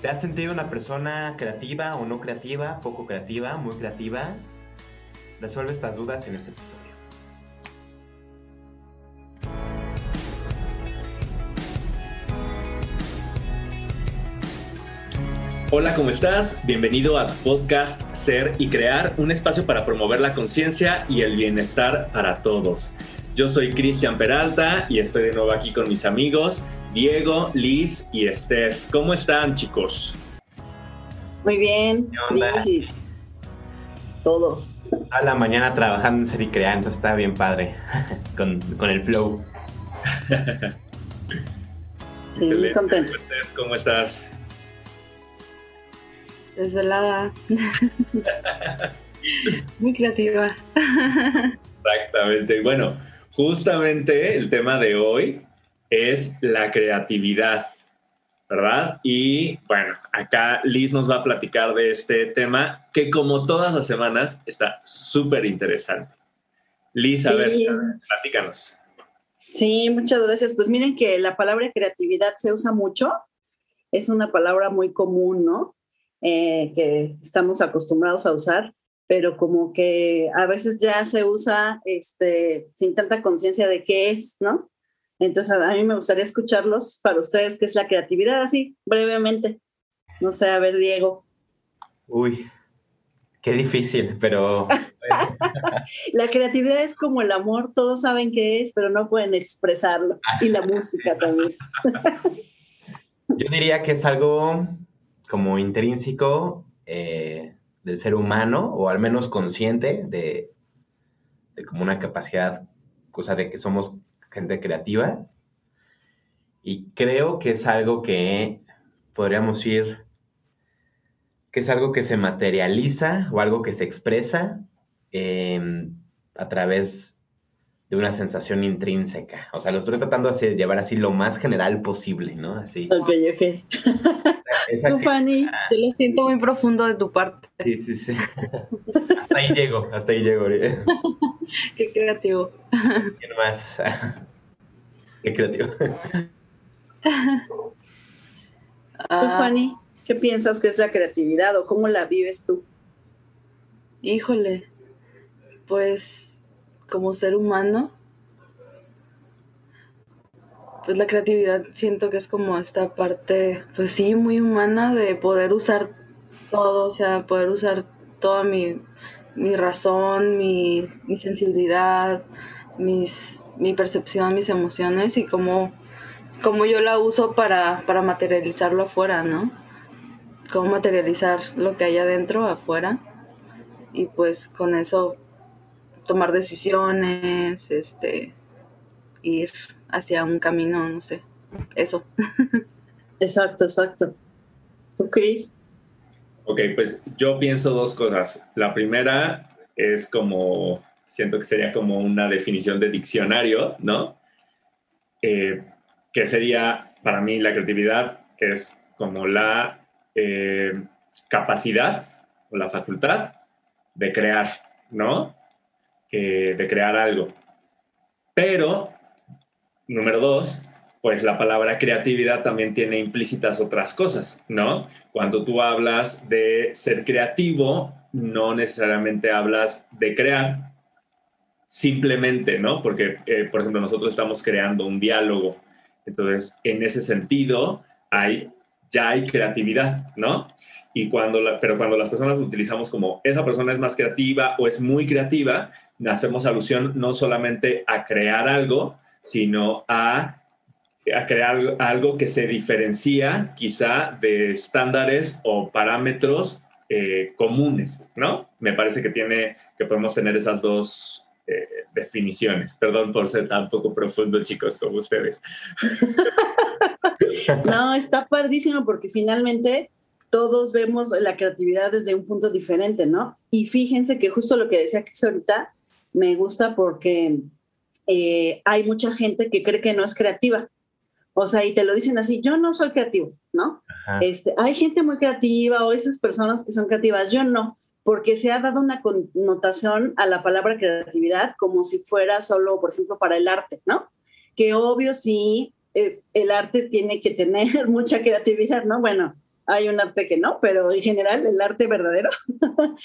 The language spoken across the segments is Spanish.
¿Te has sentido una persona creativa o no creativa, poco creativa, muy creativa? Resuelve estas dudas en este episodio. Hola, ¿cómo estás? Bienvenido a podcast Ser y Crear, un espacio para promover la conciencia y el bienestar para todos. Yo soy Cristian Peralta y estoy de nuevo aquí con mis amigos Diego, Liz y Steph. ¿Cómo están, chicos? Muy bien. Liz y todos. A la mañana trabajando en Ser y Crear, entonces está bien padre con, con el flow. sí, muy contentos. ¿Cómo estás? desvelada, muy creativa. Exactamente. Bueno, justamente el tema de hoy es la creatividad, ¿verdad? Y bueno, acá Liz nos va a platicar de este tema que como todas las semanas está súper interesante. Liz, a ver, platícanos. Sí, muchas gracias. Pues miren que la palabra creatividad se usa mucho, es una palabra muy común, ¿no? Eh, que estamos acostumbrados a usar, pero como que a veces ya se usa este, sin tanta conciencia de qué es, ¿no? Entonces a mí me gustaría escucharlos para ustedes, qué es la creatividad, así brevemente. No sé, a ver, Diego. Uy, qué difícil, pero... la creatividad es como el amor, todos saben qué es, pero no pueden expresarlo. Y la música también. Yo diría que es algo como intrínseco eh, del ser humano, o al menos consciente de, como una capacidad, cosa de que somos gente creativa. Y creo que es algo que podríamos ir, que es algo que se materializa o algo que se expresa a través de una sensación intrínseca. O sea, lo estoy tratando de llevar así lo más general posible, ¿no? Así. Ok, ok. Tú, Fanny. Yo lo siento muy profundo de tu parte. Sí, sí, sí. hasta ahí llego, hasta ahí llego. Qué creativo. ¿Quién más? Qué creativo. Tú, ah. Fanny, ¿qué piensas que es la creatividad o cómo la vives tú? Híjole, pues como ser humano, pues la creatividad siento que es como esta parte, pues sí, muy humana de poder usar todo, o sea, poder usar toda mi, razón, mi, sensibilidad, mis, mi percepción, mis emociones y cómo, cómo yo la uso para, para materializarlo afuera, ¿no? Cómo materializar lo que hay adentro, afuera. Y pues con eso tomar decisiones, este, ir hacia un camino, no sé, eso. Exacto, exacto. ¿Tú, Chris? Ok, pues yo pienso dos cosas. La primera es como, siento que sería como una definición de diccionario, ¿no? Eh, que sería, para mí, la creatividad es como la eh, capacidad o la facultad de crear, ¿no? de crear algo. Pero número dos, pues la palabra creatividad también tiene implícitas otras cosas, ¿no? Cuando tú hablas de ser creativo, no necesariamente hablas de crear, simplemente, ¿no? Porque, eh, por ejemplo, nosotros estamos creando un diálogo. Entonces, en ese sentido, hay, ya hay creatividad, ¿no? Y cuando pero cuando las personas utilizamos como esa persona es más creativa o es muy creativa, hacemos alusión no solamente a crear algo, sino a, crear algo que se diferencia quizá de estándares o parámetros eh, comunes, ¿no? Me parece que tiene, que podemos tener esas dos eh, definiciones. Perdón por ser tan poco profundo, chicos, como ustedes. no, está padrísimo porque finalmente todos vemos la creatividad desde un punto diferente, ¿no? Y fíjense que justo lo que decía Chris ahorita me gusta porque eh, hay mucha gente que cree que no es creativa. O sea, y te lo dicen así, yo no soy creativo, ¿no? Este, hay gente muy creativa o esas personas que son creativas, yo no, porque se ha dado una connotación a la palabra creatividad como si fuera solo, por ejemplo, para el arte, ¿no? Que obvio sí, eh, el arte tiene que tener mucha creatividad, ¿no? Bueno, hay un arte que no, pero en general el arte verdadero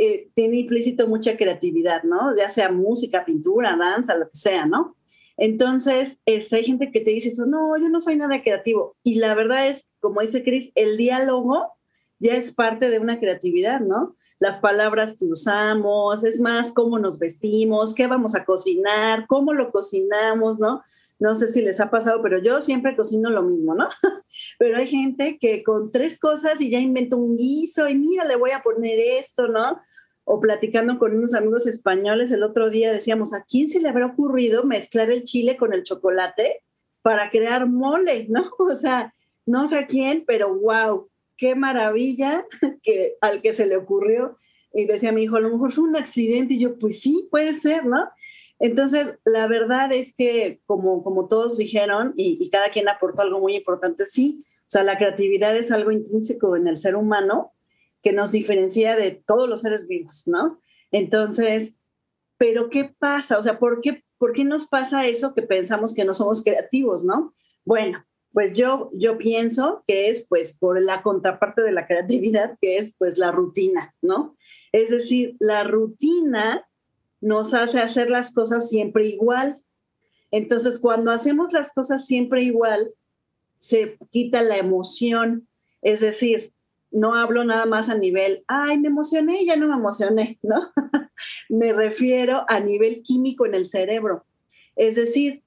eh, tiene implícito mucha creatividad, ¿no? Ya sea música, pintura, danza, lo que sea, ¿no? Entonces, este, hay gente que te dice eso, no, yo no soy nada creativo. Y la verdad es, como dice Cris, el diálogo ya es parte de una creatividad, ¿no? Las palabras que usamos, es más, cómo nos vestimos, qué vamos a cocinar, cómo lo cocinamos, ¿no? No sé si les ha pasado, pero yo siempre cocino lo mismo, ¿no? Pero hay gente que con tres cosas y ya inventó un guiso y mira, le voy a poner esto, ¿no? O platicando con unos amigos españoles el otro día decíamos, ¿a quién se le habrá ocurrido mezclar el chile con el chocolate para crear mole, ¿no? O sea, no sé a quién, pero wow, qué maravilla que al que se le ocurrió. Y decía mi hijo, a lo mejor fue un accidente. Y yo, pues sí, puede ser, ¿no? Entonces, la verdad es que, como, como todos dijeron, y, cada quien aportó algo muy importante, sí, o sea, la creatividad es algo intrínseco en el ser humano que nos diferencia de todos los seres vivos, ¿no? Entonces, pero ¿qué pasa? O sea, ¿por qué, ¿por qué nos pasa eso que pensamos que no somos creativos, ¿no? Bueno, pues yo, yo pienso que es pues por la contraparte de la creatividad, que es pues la rutina, ¿no? Es decir, la rutina nos hace hacer las cosas siempre igual. Entonces, cuando hacemos las cosas siempre igual, se quita la emoción. Es decir, no hablo nada más a nivel, ay, me emocioné, ya no me emocioné, ¿no? me refiero a nivel químico en el cerebro. Es decir,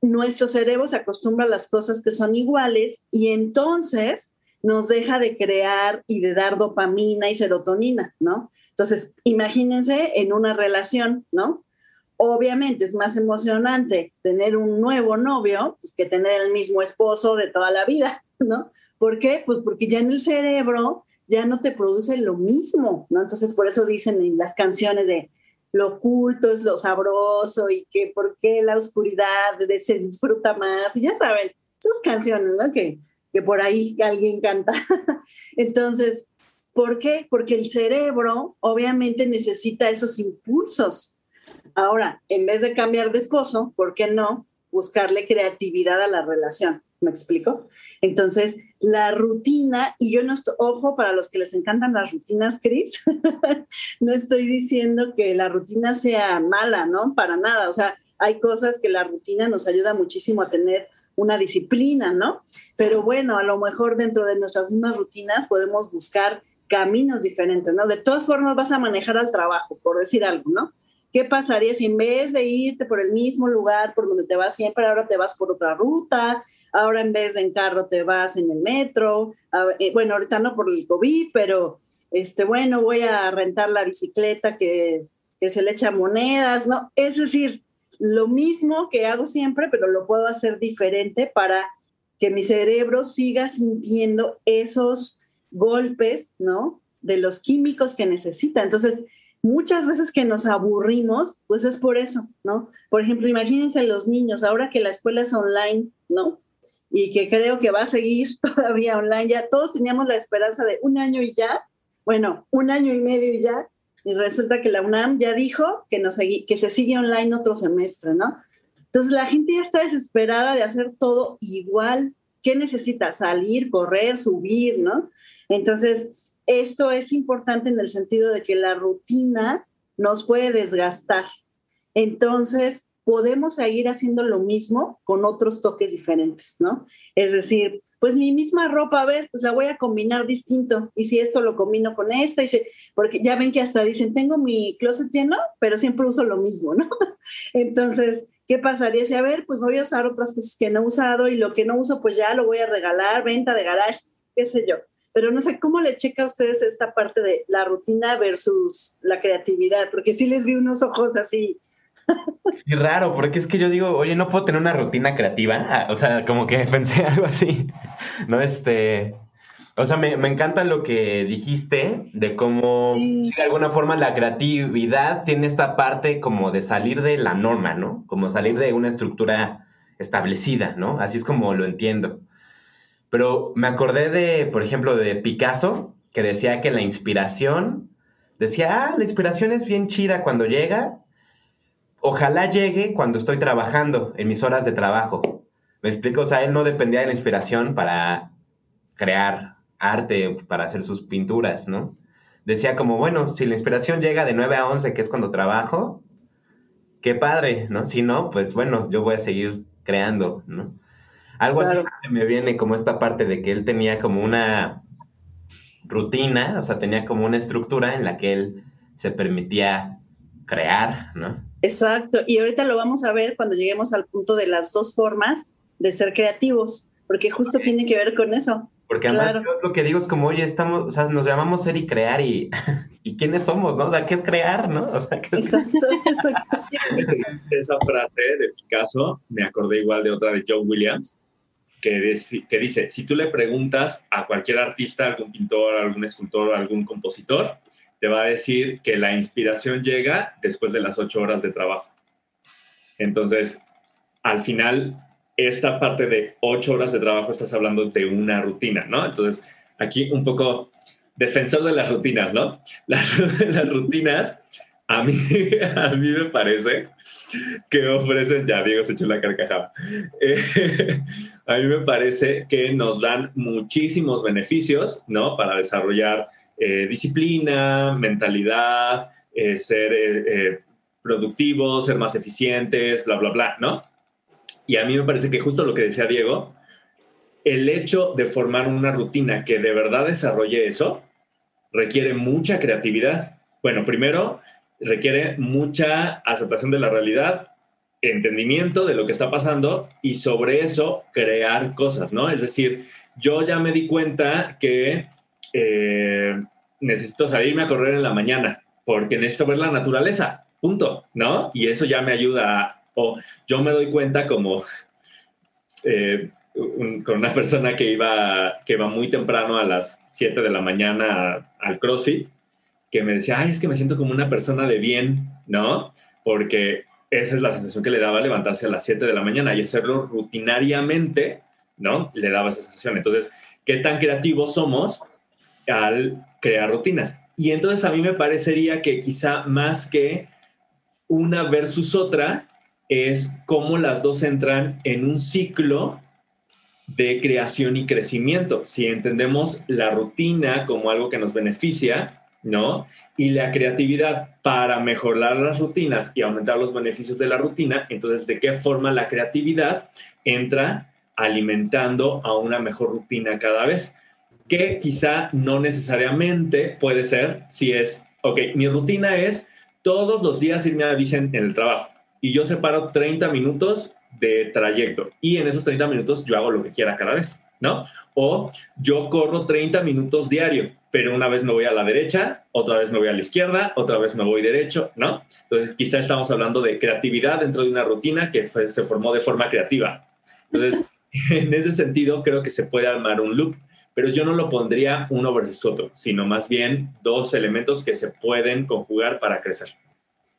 nuestro cerebro se acostumbra a las cosas que son iguales y entonces nos deja de crear y de dar dopamina y serotonina, ¿no? Entonces, imagínense en una relación, ¿no? Obviamente es más emocionante tener un nuevo novio pues, que tener el mismo esposo de toda la vida, ¿no? ¿Por qué? Pues porque ya en el cerebro ya no te produce lo mismo, ¿no? Entonces, por eso dicen en las canciones de lo oculto es lo sabroso y que por qué la oscuridad se disfruta más, y ya saben, esas canciones, ¿no? Que, que por ahí alguien canta. Entonces, ¿por qué? Porque el cerebro obviamente necesita esos impulsos. Ahora, en vez de cambiar de esposo, ¿por qué no buscarle creatividad a la relación? ¿Me explico? Entonces, la rutina, y yo no estoy, ojo, para los que les encantan las rutinas, Cris, no estoy diciendo que la rutina sea mala, ¿no? Para nada. O sea, hay cosas que la rutina nos ayuda muchísimo a tener una disciplina, ¿no? Pero bueno, a lo mejor dentro de nuestras mismas rutinas podemos buscar caminos diferentes, ¿no? De todas formas vas a manejar al trabajo, por decir algo, ¿no? ¿Qué pasaría si en vez de irte por el mismo lugar por donde te vas siempre, ahora te vas por otra ruta? ahora en vez de en carro te vas en el metro, eh, bueno, ahorita no por el COVID, pero este, bueno, voy a rentar la bicicleta que, que se le echa monedas, ¿no? Es decir, lo mismo que hago siempre, pero lo puedo hacer diferente para que mi cerebro siga sintiendo esos golpes, ¿no? De los químicos que necesita. Entonces, muchas veces que nos aburrimos, pues es por eso, ¿no? Por ejemplo, imagínense los niños, ahora que la escuela es online, ¿no? y que creo que va a seguir todavía online. Ya todos teníamos la esperanza de un año y ya, bueno, un año y medio y ya, y resulta que la UNAM ya dijo que, que se sigue online otro semestre, ¿no? Entonces la gente ya está desesperada de hacer todo igual. ¿Qué necesita? Salir, correr, subir, ¿no? Entonces, esto es importante en el sentido de que la rutina nos puede desgastar. Entonces, podemos seguir haciendo lo mismo con otros toques diferentes, ¿no? Es decir, pues mi misma ropa, a ver, pues la voy a combinar distinto. Y si esto lo combino con esta, y porque ya ven que hasta dicen, tengo mi closet lleno, pero siempre uso lo mismo, ¿no? Entonces, ¿qué pasaría si, a ver, pues voy a usar otras cosas que no he usado y lo que no uso, pues ya lo voy a regalar, venta de garage, qué sé yo. Pero no sé cómo le checa a ustedes esta parte de la rutina versus la creatividad, porque sí les vi unos ojos así Sí, raro, porque es que yo digo, oye, no puedo tener una rutina creativa. Ah, o sea, como que pensé algo así. No, este. O sea, me, encanta lo que dijiste de cómo, de alguna forma, la creatividad tiene esta parte como de salir de la norma, ¿no? Como salir de una estructura establecida, ¿no? Así es como lo entiendo. Pero me acordé de, por ejemplo, de Picasso, que decía que la inspiración, decía, ah, la inspiración es bien chida cuando llega, ojalá llegue cuando estoy trabajando, en mis horas de trabajo. ¿Me explico? O sea, él no dependía de la inspiración para crear arte para hacer sus pinturas, ¿no? Decía como, bueno, si la inspiración llega de 9 a 11, que es cuando trabajo, qué padre, ¿no? Si no, pues bueno, yo voy a seguir creando, ¿no? Algo así me viene como esta parte de que él tenía como una rutina, o sea, tenía como una estructura en la que él se permitía crear, ¿no? Exacto, y ahorita lo vamos a ver cuando lleguemos al punto de las dos formas de ser creativos, porque justo tiene que ver con eso. Porque además lo que digo es como, oye, estamos, o sea, nos llamamos ser y crear y, y quiénes somos, ¿no? O sea, ¿qué es crear, no? O sea, ¿qué Exacto, exacto. Esa frase de Picasso, me acordé igual de otra de John Williams, que, que dice, si tú le preguntas a cualquier artista, algún pintor, algún escultor, algún compositor, te va a decir que la inspiración llega después de las ocho horas de trabajo. Entonces, al final, esta parte de ocho horas de trabajo estás hablando de una rutina, ¿no? Entonces, aquí un poco defensor de las rutinas, ¿no? Las, las rutinas, a mí, a mí me parece que ofrecen, ya Diego se echó la carcajada, eh, a mí me parece que nos dan muchísimos beneficios, ¿no? Para desarrollar eh, disciplina, mentalidad, eh, ser eh, productivos, ser más eficientes, bla, bla, bla, ¿no? Y a mí me parece que justo lo que decía Diego, el hecho de formar una rutina que de verdad desarrolle eso requiere mucha creatividad. Bueno, primero requiere mucha aceptación de la realidad, entendimiento de lo que está pasando y sobre eso crear cosas, ¿no? Es decir, yo ya me di cuenta que eh, necesito salirme a correr en la mañana porque necesito ver la naturaleza, punto, ¿no? Y eso ya me ayuda, o yo me doy cuenta como eh, con una persona que iba, que iba muy temprano a las 7 de la mañana al CrossFit, que me decía, ay, es que me siento como una persona de bien, ¿no? Porque esa es la sensación que le daba levantarse a las 7 de la mañana y hacerlo rutinariamente, ¿no? Le daba esa sensación. Entonces, ¿qué tan creativos somos al crear rutinas. Y entonces a mí me parecería que quizá más que una versus otra es cómo las dos entran en un ciclo de creación y crecimiento. Si entendemos la rutina como algo que nos beneficia, ¿no? Y la creatividad para mejorar las rutinas y aumentar los beneficios de la rutina, entonces, ¿de qué forma la creatividad entra alimentando a una mejor rutina cada vez? que quizá no necesariamente puede ser si es, ok, mi rutina es todos los días irme a bici en el trabajo y yo separo 30 minutos de trayecto y en esos 30 minutos yo hago lo que quiera cada vez, ¿no? O yo corro 30 minutos diario, pero una vez me voy a la derecha, otra vez me voy a la izquierda, otra vez me voy derecho, ¿no? Entonces quizá estamos hablando de creatividad dentro de una rutina que se formó de forma creativa. Entonces, en ese sentido, creo que se puede armar un loop pero yo no lo pondría uno versus otro, sino más bien dos elementos que se pueden conjugar para crecer.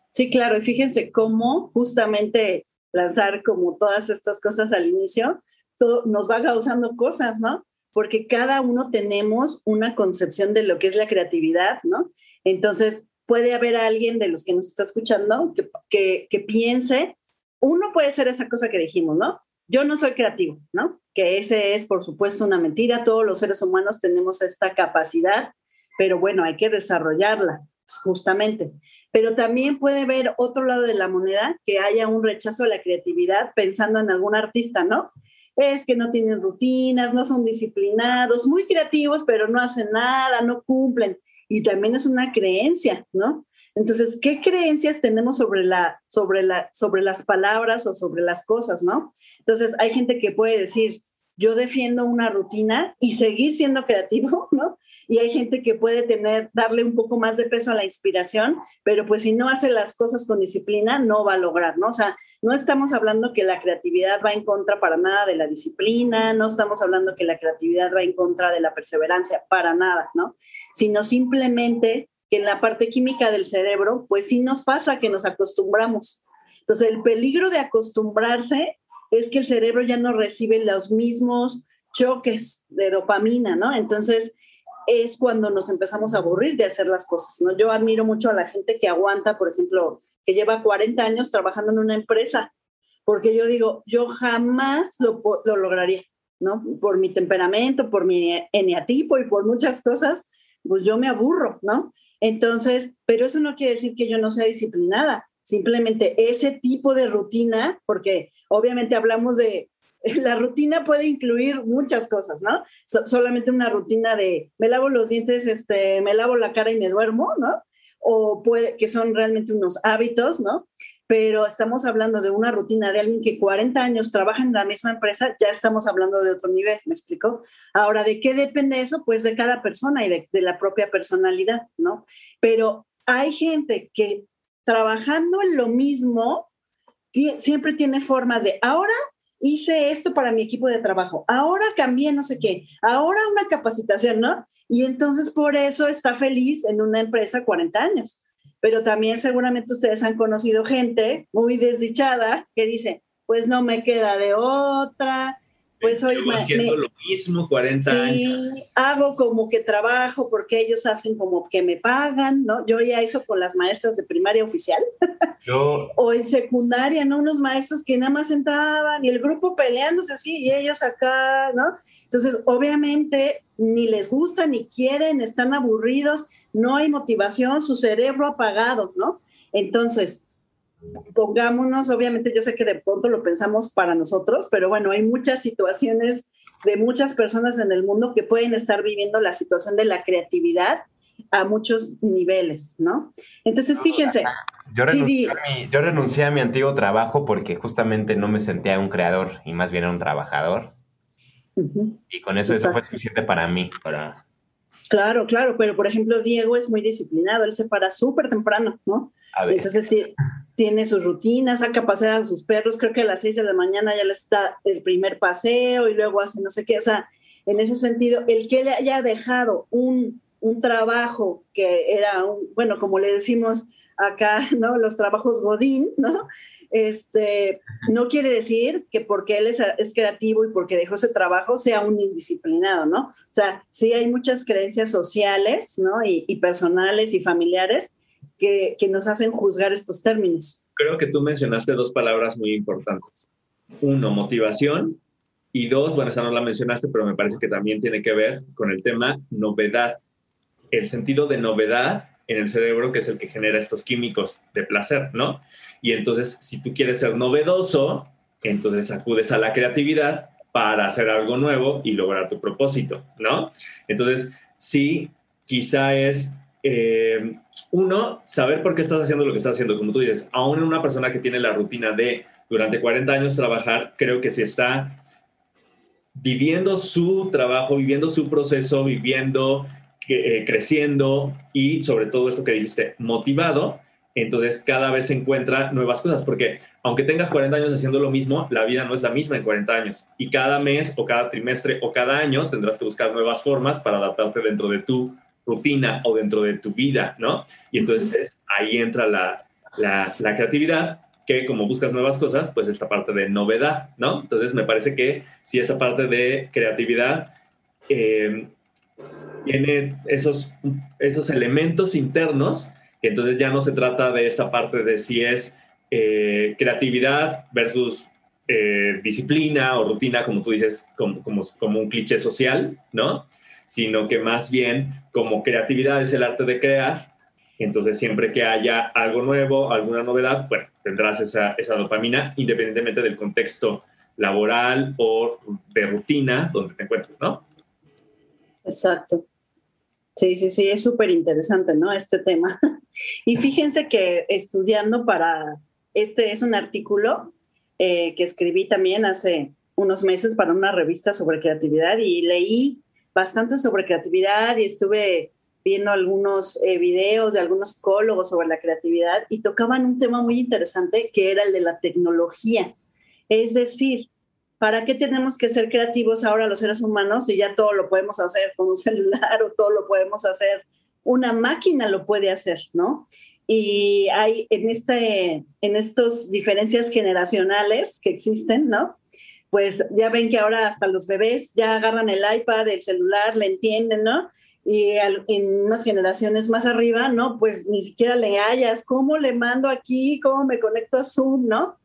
Sí, claro, y fíjense cómo justamente lanzar como todas estas cosas al inicio nos va causando cosas, ¿no? Porque cada uno tenemos una concepción de lo que es la creatividad, ¿no? Entonces, puede haber alguien de los que nos está escuchando que, piense, uno puede ser esa cosa que dijimos, ¿no? Yo no soy creativo, ¿no? Que ese es, por supuesto, una mentira. Todos los seres humanos tenemos esta capacidad, pero bueno, hay que desarrollarla, justamente. Pero también puede ver otro lado de la moneda, que haya un rechazo a la creatividad pensando en algún artista, ¿no? Es que no tienen rutinas, no son disciplinados, muy creativos, pero no hacen nada, no cumplen. Y también es una creencia, ¿no? Entonces, ¿qué creencias tenemos sobre, la, sobre, la, sobre las palabras o sobre las cosas, no? Entonces, hay gente que puede decir, yo defiendo una rutina y seguir siendo creativo, ¿no? Y hay gente que puede tener, darle un poco más de peso a la inspiración, pero pues si no hace las cosas con disciplina, no va a lograr, ¿no? O sea, no estamos hablando que la creatividad va en contra para nada de la disciplina, no estamos hablando que la creatividad va en contra de la perseverancia, para nada, ¿no? Sino simplemente que en la parte química del cerebro, pues sí nos pasa que nos acostumbramos. Entonces, el peligro de acostumbrarse es que el cerebro ya no recibe los mismos choques de dopamina, ¿no? Entonces, es cuando nos empezamos a aburrir de hacer las cosas, ¿no? Yo admiro mucho a la gente que aguanta, por ejemplo, que lleva 40 años trabajando en una empresa, porque yo digo, yo jamás lo, lo lograría. ¿no? Por mi temperamento, por mi eneatipo y por muchas cosas, pues yo me aburro, ¿no? Entonces, pero eso no quiere decir que yo no sea disciplinada. Simplemente ese tipo de rutina, porque obviamente hablamos de, la rutina puede incluir muchas cosas, ¿no? solamente una rutina de me lavo los dientes, este, me lavo la cara y me duermo, ¿no? O puede que son realmente unos hábitos, ¿no? Pero estamos hablando de una rutina de alguien que 40 años trabaja en la misma empresa, ya estamos hablando de otro nivel, ¿me explico? Ahora, ¿de qué depende eso? Pues de cada persona y de, de la propia personalidad, ¿no? Pero hay gente que trabajando en lo mismo, siempre tiene formas de, ahora hice esto para mi equipo de trabajo, ahora cambié no sé qué, ahora una capacitación, ¿no? Y entonces por eso está feliz en una empresa 40 años. Pero también seguramente ustedes han conocido gente muy desdichada que dice, pues no me queda de otra, pues hoy Llevo haciendo lo mismo 40 sí, años. hago como que trabajo porque ellos hacen como que me pagan, ¿no? Yo ya hizo con las maestras de primaria oficial. Yo... o en secundaria, ¿no? Unos maestros que nada más entraban y el grupo peleándose así y ellos acá, ¿no? Entonces, obviamente, ni les gusta, ni quieren, están aburridos, no hay motivación, su cerebro apagado, ¿no? Entonces, pongámonos, obviamente yo sé que de pronto lo pensamos para nosotros, pero bueno, hay muchas situaciones de muchas personas en el mundo que pueden estar viviendo la situación de la creatividad a muchos niveles, ¿no? Entonces, fíjense. Yo renuncié, a mi, yo renuncié a mi antiguo trabajo porque justamente no me sentía un creador y más bien era un trabajador. Y con eso eso fue suficiente para mí, para... Claro, claro, pero por ejemplo Diego es muy disciplinado, él se para súper temprano, ¿no? Entonces tiene sus rutinas, saca a pasear a sus perros, creo que a las seis de la mañana ya le está el primer paseo y luego hace no sé qué, o sea, en ese sentido, el que le haya dejado un, un trabajo que era, un, bueno, como le decimos acá, ¿no? Los trabajos Godín, ¿no? Este, no quiere decir que porque él es, es, creativo y porque dejó ese trabajo sea un indisciplinado, ¿no? O sea, sí hay muchas creencias sociales, ¿no? Y, y personales y familiares que, nos hacen juzgar estos términos. Creo que tú mencionaste dos palabras muy importantes. Uno, motivación. Y dos, bueno, esa no la mencionaste, pero me parece que también tiene que ver con el tema novedad. El sentido de novedad en el cerebro, que es el que genera estos químicos de placer, ¿no? Y entonces, si tú quieres ser novedoso, entonces acudes a la creatividad para hacer algo nuevo y lograr tu propósito, ¿no? Entonces, sí, quizá es eh, uno, saber por qué estás haciendo lo que estás haciendo. Como tú dices, aún en una persona que tiene la rutina de durante 40 años trabajar, creo que si está viviendo su trabajo, viviendo su proceso, viviendo, eh, creciendo y sobre todo esto que dijiste, motivado, entonces cada vez se encuentra nuevas cosas, porque aunque tengas 40 años haciendo lo mismo, la vida no es la misma en 40 años. Y cada mes o cada trimestre o cada año tendrás que buscar nuevas formas para adaptarte dentro de tu rutina o dentro de tu vida, ¿no? Y entonces ahí entra la, la, creatividad, que como buscas nuevas cosas, pues esta parte de novedad, ¿no? Entonces me parece que si esta parte de creatividad em, tiene esos, esos elementos internos, entonces ya no se trata de esta parte de si es eh, creatividad versus eh, disciplina o rutina, como tú dices, como, como, como un cliché social, ¿no? Sino que más bien como creatividad es el arte de crear. Entonces, siempre que haya algo nuevo, alguna novedad, bueno, tendrás esa, esa dopamina independientemente del contexto laboral o de rutina donde te encuentres, ¿no? Exacto. Sí, sí, sí, es súper interesante, ¿no? Este tema. Y fíjense que estudiando para, este es un artículo eh, que escribí también hace unos meses para una revista sobre creatividad y leí bastante sobre creatividad y estuve viendo algunos eh, videos de algunos psicólogos sobre la creatividad y tocaban un tema muy interesante que era el de la tecnología. Es decir, ¿para qué tenemos que ser creativos ahora los seres humanos si ya todo lo podemos hacer con un celular o todo lo podemos hacer? Una máquina lo puede hacer, ¿no? Y hay en, este, en estas diferencias generacionales que existen, ¿no? Pues ya ven que ahora hasta los bebés ya agarran el iPad, el celular, le entienden, ¿no? Y en unas generaciones más arriba, ¿no? Pues ni siquiera le hallas, ¿cómo le mando aquí? ¿Cómo me conecto a Zoom, ¿no?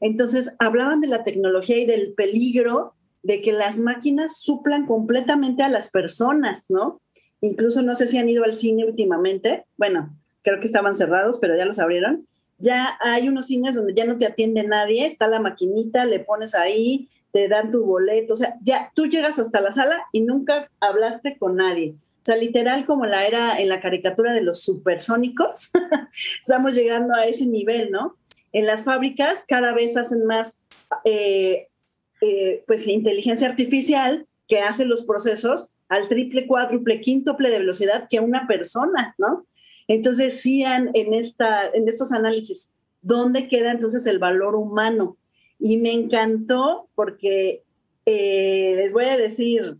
Entonces hablaban de la tecnología y del peligro de que las máquinas suplan completamente a las personas, ¿no? Incluso no sé si han ido al cine últimamente, bueno, creo que estaban cerrados, pero ya los abrieron. Ya hay unos cines donde ya no te atiende nadie, está la maquinita, le pones ahí, te dan tu boleto, o sea, ya tú llegas hasta la sala y nunca hablaste con nadie. O sea, literal como la era en la caricatura de los supersónicos, estamos llegando a ese nivel, ¿no? En las fábricas cada vez hacen más, eh, eh, pues, inteligencia artificial que hace los procesos al triple, cuádruple, quíntuple de velocidad que una persona, ¿no? Entonces, sí, en, esta, en estos análisis, ¿dónde queda entonces el valor humano? Y me encantó porque eh, les voy a decir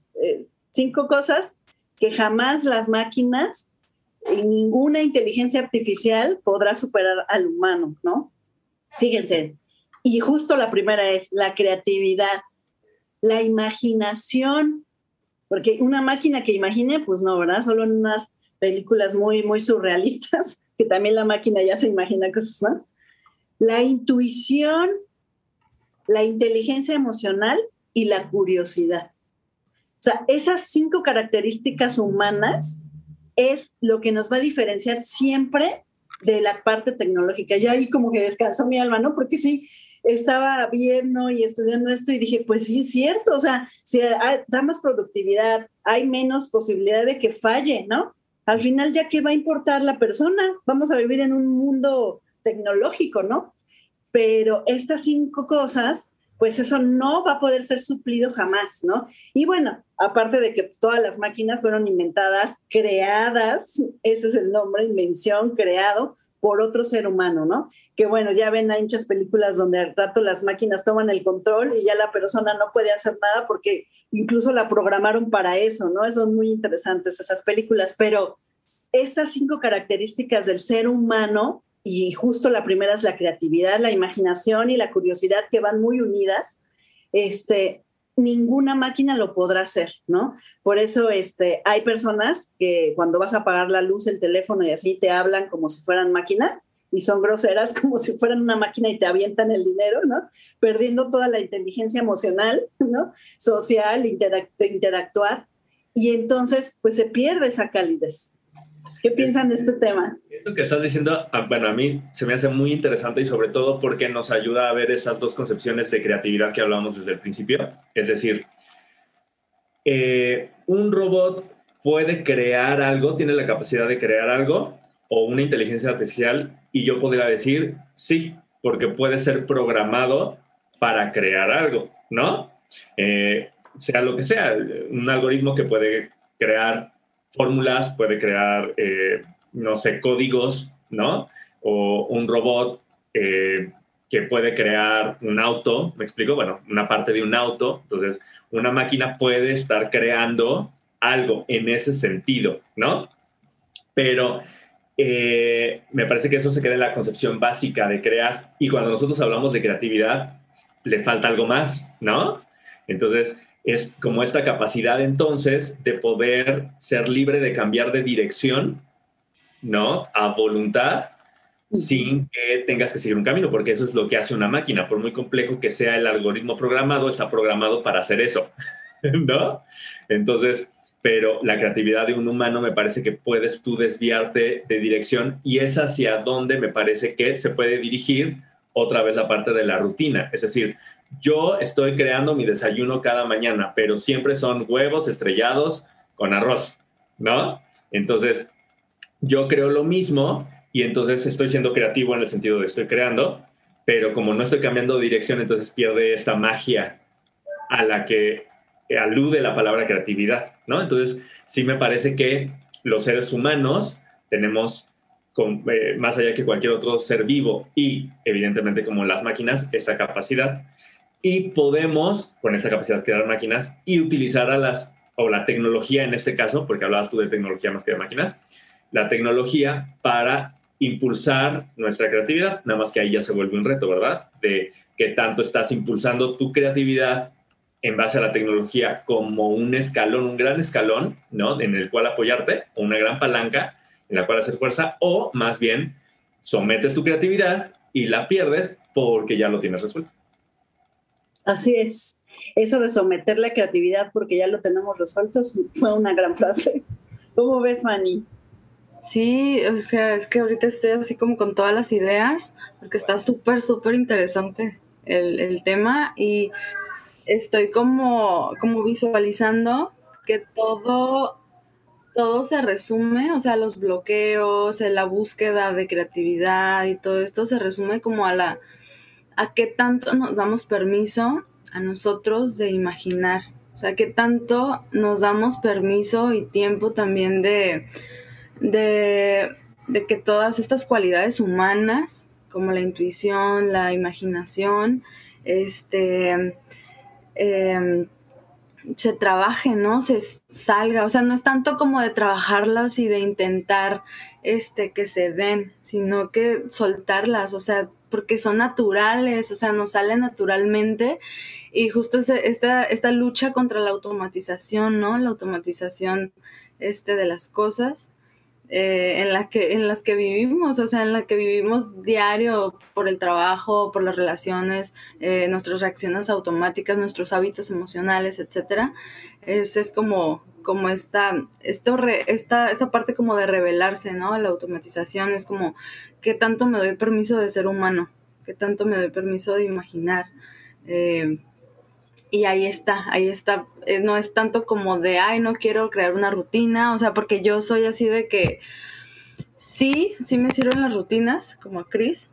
cinco cosas que jamás las máquinas y ninguna inteligencia artificial podrá superar al humano, ¿no? Fíjense, y justo la primera es la creatividad, la imaginación, porque una máquina que imagine, pues no, ¿verdad? Solo en unas películas muy, muy surrealistas, que también la máquina ya se imagina cosas, ¿no? La intuición, la inteligencia emocional y la curiosidad. O sea, esas cinco características humanas es lo que nos va a diferenciar siempre de la parte tecnológica. Ya ahí como que descansó mi alma, ¿no? Porque sí, estaba viendo y estudiando esto y dije, pues sí es cierto, o sea, si da más productividad, hay menos posibilidad de que falle, ¿no? Al final, ¿ya qué va a importar la persona? Vamos a vivir en un mundo tecnológico, ¿no? Pero estas cinco cosas pues eso no va a poder ser suplido jamás, ¿no? Y bueno, aparte de que todas las máquinas fueron inventadas, creadas, ese es el nombre, invención, creado por otro ser humano, ¿no? Que bueno, ya ven, hay muchas películas donde al rato las máquinas toman el control y ya la persona no puede hacer nada porque incluso la programaron para eso, ¿no? Son muy interesantes esas películas, pero esas cinco características del ser humano y justo la primera es la creatividad, la imaginación y la curiosidad que van muy unidas, este, ninguna máquina lo podrá hacer, ¿no? Por eso este, hay personas que cuando vas a apagar la luz, el teléfono y así te hablan como si fueran máquina y son groseras como si fueran una máquina y te avientan el dinero, ¿no? Perdiendo toda la inteligencia emocional, ¿no? Social, interactuar. Y entonces, pues se pierde esa calidez. ¿Qué piensan de este tema? Eso que estás diciendo, ah, bueno, a mí se me hace muy interesante y sobre todo porque nos ayuda a ver esas dos concepciones de creatividad que hablábamos desde el principio. Es decir, eh, un robot puede crear algo, tiene la capacidad de crear algo o una inteligencia artificial y yo podría decir sí, porque puede ser programado para crear algo, ¿no? Eh, sea lo que sea, un algoritmo que puede crear fórmulas, puede crear, eh, no sé, códigos, ¿no? O un robot eh, que puede crear un auto, ¿me explico? Bueno, una parte de un auto. Entonces, una máquina puede estar creando algo en ese sentido, ¿no? Pero eh, me parece que eso se queda en la concepción básica de crear. Y cuando nosotros hablamos de creatividad, le falta algo más, ¿no? Entonces, es como esta capacidad entonces de poder ser libre de cambiar de dirección, ¿no? A voluntad sin que tengas que seguir un camino, porque eso es lo que hace una máquina. Por muy complejo que sea el algoritmo programado, está programado para hacer eso, ¿no? Entonces, pero la creatividad de un humano me parece que puedes tú desviarte de dirección y es hacia donde me parece que se puede dirigir otra vez la parte de la rutina. Es decir, yo estoy creando mi desayuno cada mañana, pero siempre son huevos estrellados con arroz, ¿no? Entonces, yo creo lo mismo y entonces estoy siendo creativo en el sentido de estoy creando, pero como no estoy cambiando dirección, entonces pierde esta magia a la que alude la palabra creatividad, ¿no? Entonces, sí me parece que los seres humanos tenemos eh, más allá que cualquier otro ser vivo y evidentemente como las máquinas, esa capacidad. Y podemos, con esa capacidad, crear máquinas y utilizar a las, o la tecnología en este caso, porque hablabas tú de tecnología más que de máquinas, la tecnología para impulsar nuestra creatividad, nada más que ahí ya se vuelve un reto, ¿verdad? De que tanto estás impulsando tu creatividad en base a la tecnología como un escalón, un gran escalón, ¿no? En el cual apoyarte, o una gran palanca en la cual hacer fuerza, o más bien sometes tu creatividad y la pierdes porque ya lo tienes resuelto. Así es. eso de someter la creatividad porque ya lo tenemos resuelto fue una gran frase. ¿Cómo ves, Fanny? Sí, o sea, es que ahorita estoy así como con todas las ideas, porque está súper, súper interesante el, el, tema y estoy como, como visualizando que todo, todo se resume, o sea, los bloqueos, la búsqueda de creatividad y todo esto se resume como a la, a qué tanto nos damos permiso a nosotros de imaginar, o sea, qué tanto nos damos permiso y tiempo también de de, que todas estas cualidades humanas, como la intuición, la imaginación, este, em, se trabaje, ¿no? Se salga. O sea, no es tanto como de trabajarlas y de intentar este, que se den, sino que soltarlas, o sea, porque son naturales, o sea, nos salen naturalmente. Y justo esta, esta lucha contra la automatización, ¿no? La automatización este, de las cosas eh, en, la que, en las que vivimos, o sea, en la que vivimos diario por el trabajo, por las relaciones, eh, nuestras reacciones automáticas, nuestros hábitos emocionales, etcétera, es, es como, como esta, esto esta, esta parte como de revelarse, ¿no? La automatización es como, ¿qué tanto me doy permiso de ser humano? ¿Qué tanto me doy permiso de imaginar? Eh, y ahí está, ahí está. Eh, no es tanto como de, ay, no quiero crear una rutina, o sea, porque yo soy así de que sí, sí me sirven las rutinas, como a Chris,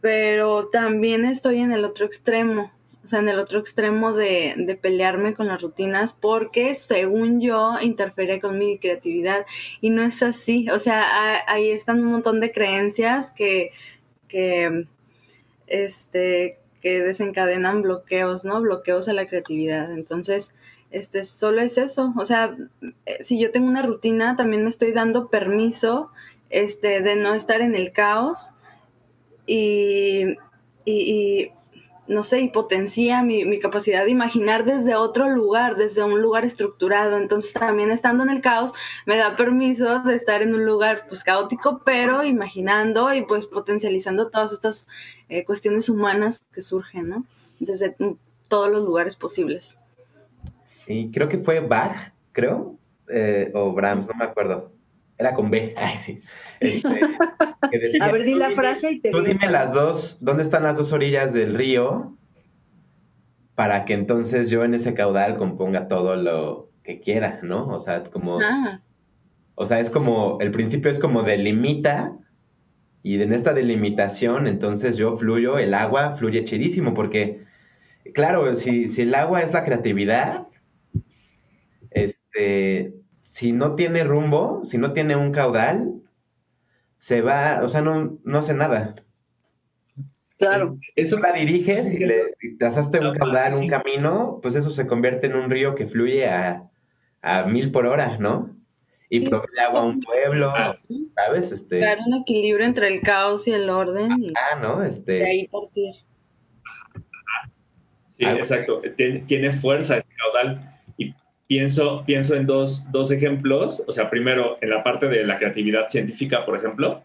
pero también estoy en el otro extremo, o sea, en el otro extremo de, de pelearme con las rutinas porque según yo interfiere con mi creatividad y no es así, o sea, ahí están un montón de creencias que, que, este, desencadenan bloqueos, ¿no? Bloqueos a la creatividad. Entonces, este, solo es eso. O sea, eh, si yo tengo una rutina, también me estoy dando permiso este, de no estar en el caos y, y, no sé, y potencia mi, mi, capacidad de imaginar desde otro lugar, desde un lugar estructurado. Entonces también estando en el caos me da permiso de estar en un lugar pues caótico, pero imaginando y pues potencializando todas estas eh, cuestiones humanas que surgen, ¿no? Desde todos los lugares posibles. Sí, creo que fue Bach, creo, eh, o Brahms, no me acuerdo. Era con B, ay sí. Este, a ver, di la frase y te Tú dime las dos, ¿dónde están las dos orillas del río? Para que entonces yo en ese caudal componga todo lo que quiera, ¿no? O sea, como... Ah. O sea, es como, el principio es como delimita, y en esta delimitación, entonces yo fluyo, el agua fluye chidísimo, porque, claro, si, si el agua es la creatividad, este, si no tiene rumbo, si no tiene un caudal, se va, o sea, no, no hace nada. Claro. Eso la diriges y le trazaste un caudal, un camino, pues eso se convierte en un río que fluye a, mil por hora, ¿no? Y provee agua a un pueblo, ah. ¿sabes? Este... Dar un equilibrio entre el caos y el orden. ah, ¿no? Este... De ahí partir. Sí, exacto. tiene fuerza ese caudal pienso, pienso en dos, dos ejemplos. O sea, primero, en la parte de la creatividad científica, por ejemplo,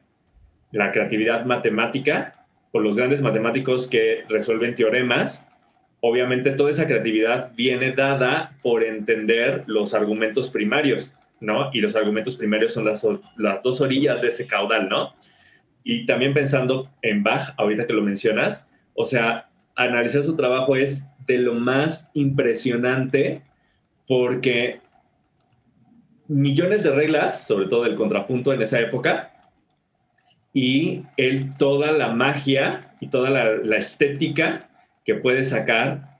la creatividad matemática, o los grandes matemáticos que resuelven teoremas. Obviamente toda esa creatividad viene dada por entender los argumentos primarios, ¿no? Y los argumentos primarios son las, las dos orillas de ese caudal, ¿no? Y también pensando en Bach, ahorita que lo mencionas, o sea, analizar su trabajo es de lo más impresionante porque millones de reglas, sobre todo el contrapunto en esa época, y él toda la magia y toda la, estética que puede sacar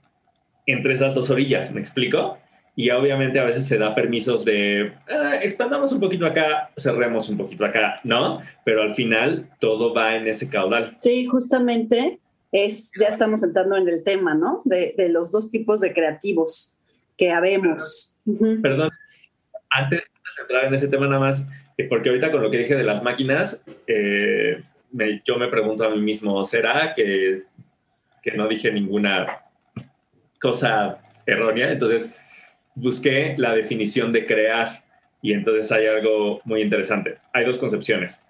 entre esas dos orillas, ¿me explico? Y obviamente a veces se da permisos de ah, expandamos un poquito acá, cerremos un poquito acá, ¿no? Pero al final todo va en ese caudal. Sí, justamente es, ya estamos entrando en el tema, ¿no? De, de los dos tipos de creativos que habemos. Perdón, antes de entrar en ese tema nada más, eh, porque ahorita con lo que dije de las máquinas, eh, yo me pregunto a mí mismo, ¿será que, que no dije ninguna cosa errónea? Entonces busqué la definición de crear y entonces hay algo muy interesante. Hay dos concepciones.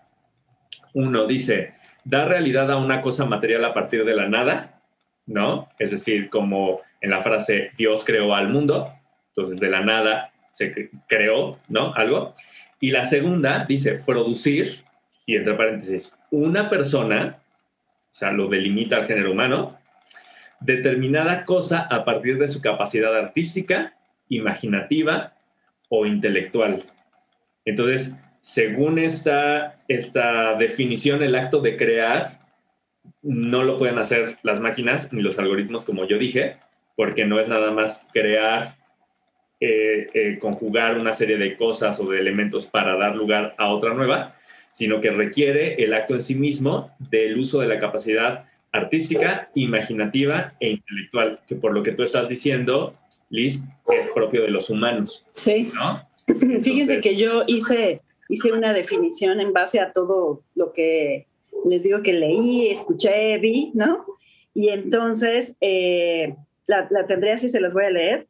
Uno dice, dar realidad a una cosa material a partir de la nada, ¿no? Es decir, como en la frase Dios creó al mundo, entonces de la nada se creó, ¿no? Algo. Y la segunda dice producir, y entre paréntesis, una persona, o sea, lo delimita al género humano, determinada cosa a partir de su capacidad artística, imaginativa o intelectual. Entonces, según esta, esta definición, el acto de crear no lo pueden hacer las máquinas ni los algoritmos, como yo dije, porque no es nada más crear, eh, eh, conjugar una serie de cosas o de elementos para dar lugar a otra nueva, sino que requiere el acto en sí mismo del uso de la capacidad artística, imaginativa e intelectual, que por lo que tú estás diciendo, Liz, es propio de los humanos. Sí. ¿no? Fíjense que yo hice, hice una definición en base a todo lo que les digo que leí, escuché, vi, ¿no? Y entonces eh, la, la tendré así, se las voy a leer.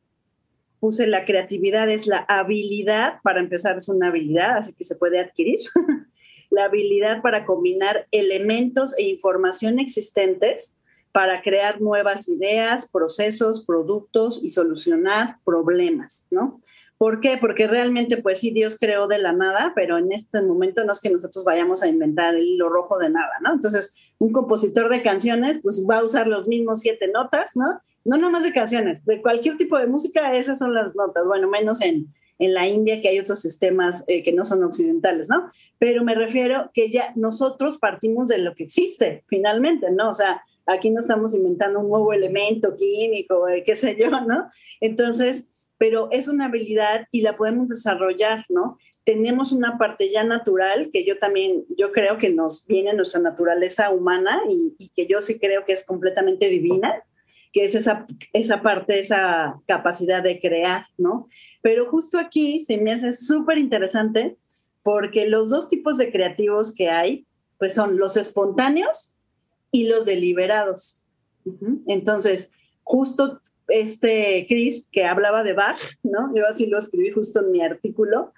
Puse la creatividad es la habilidad, para empezar es una habilidad, así que se puede adquirir. la habilidad para combinar elementos e información existentes para crear nuevas ideas, procesos, productos y solucionar problemas, ¿no? ¿Por qué? Porque realmente, pues sí, Dios creó de la nada, pero en este momento no es que nosotros vayamos a inventar el hilo rojo de nada, ¿no? Entonces, un compositor de canciones, pues va a usar los mismos siete notas, ¿no? No nomás de canciones, de cualquier tipo de música, esas son las notas, bueno, menos en, en la India, que hay otros sistemas eh, que no son occidentales, ¿no? Pero me refiero que ya nosotros partimos de lo que existe, finalmente, ¿no? O sea, aquí no estamos inventando un nuevo elemento químico, eh, qué sé yo, ¿no? Entonces, pero es una habilidad y la podemos desarrollar, ¿no? Tenemos una parte ya natural que yo también, yo creo que nos viene nuestra naturaleza humana y, que yo sí creo que es completamente divina, que es esa, esa parte, esa capacidad de crear, ¿no? Pero justo aquí se me hace súper interesante porque los dos tipos de creativos que hay, pues son los espontáneos y los deliberados. Entonces, justo este Chris, que hablaba de Bach, ¿no? Yo así lo escribí justo en mi artículo,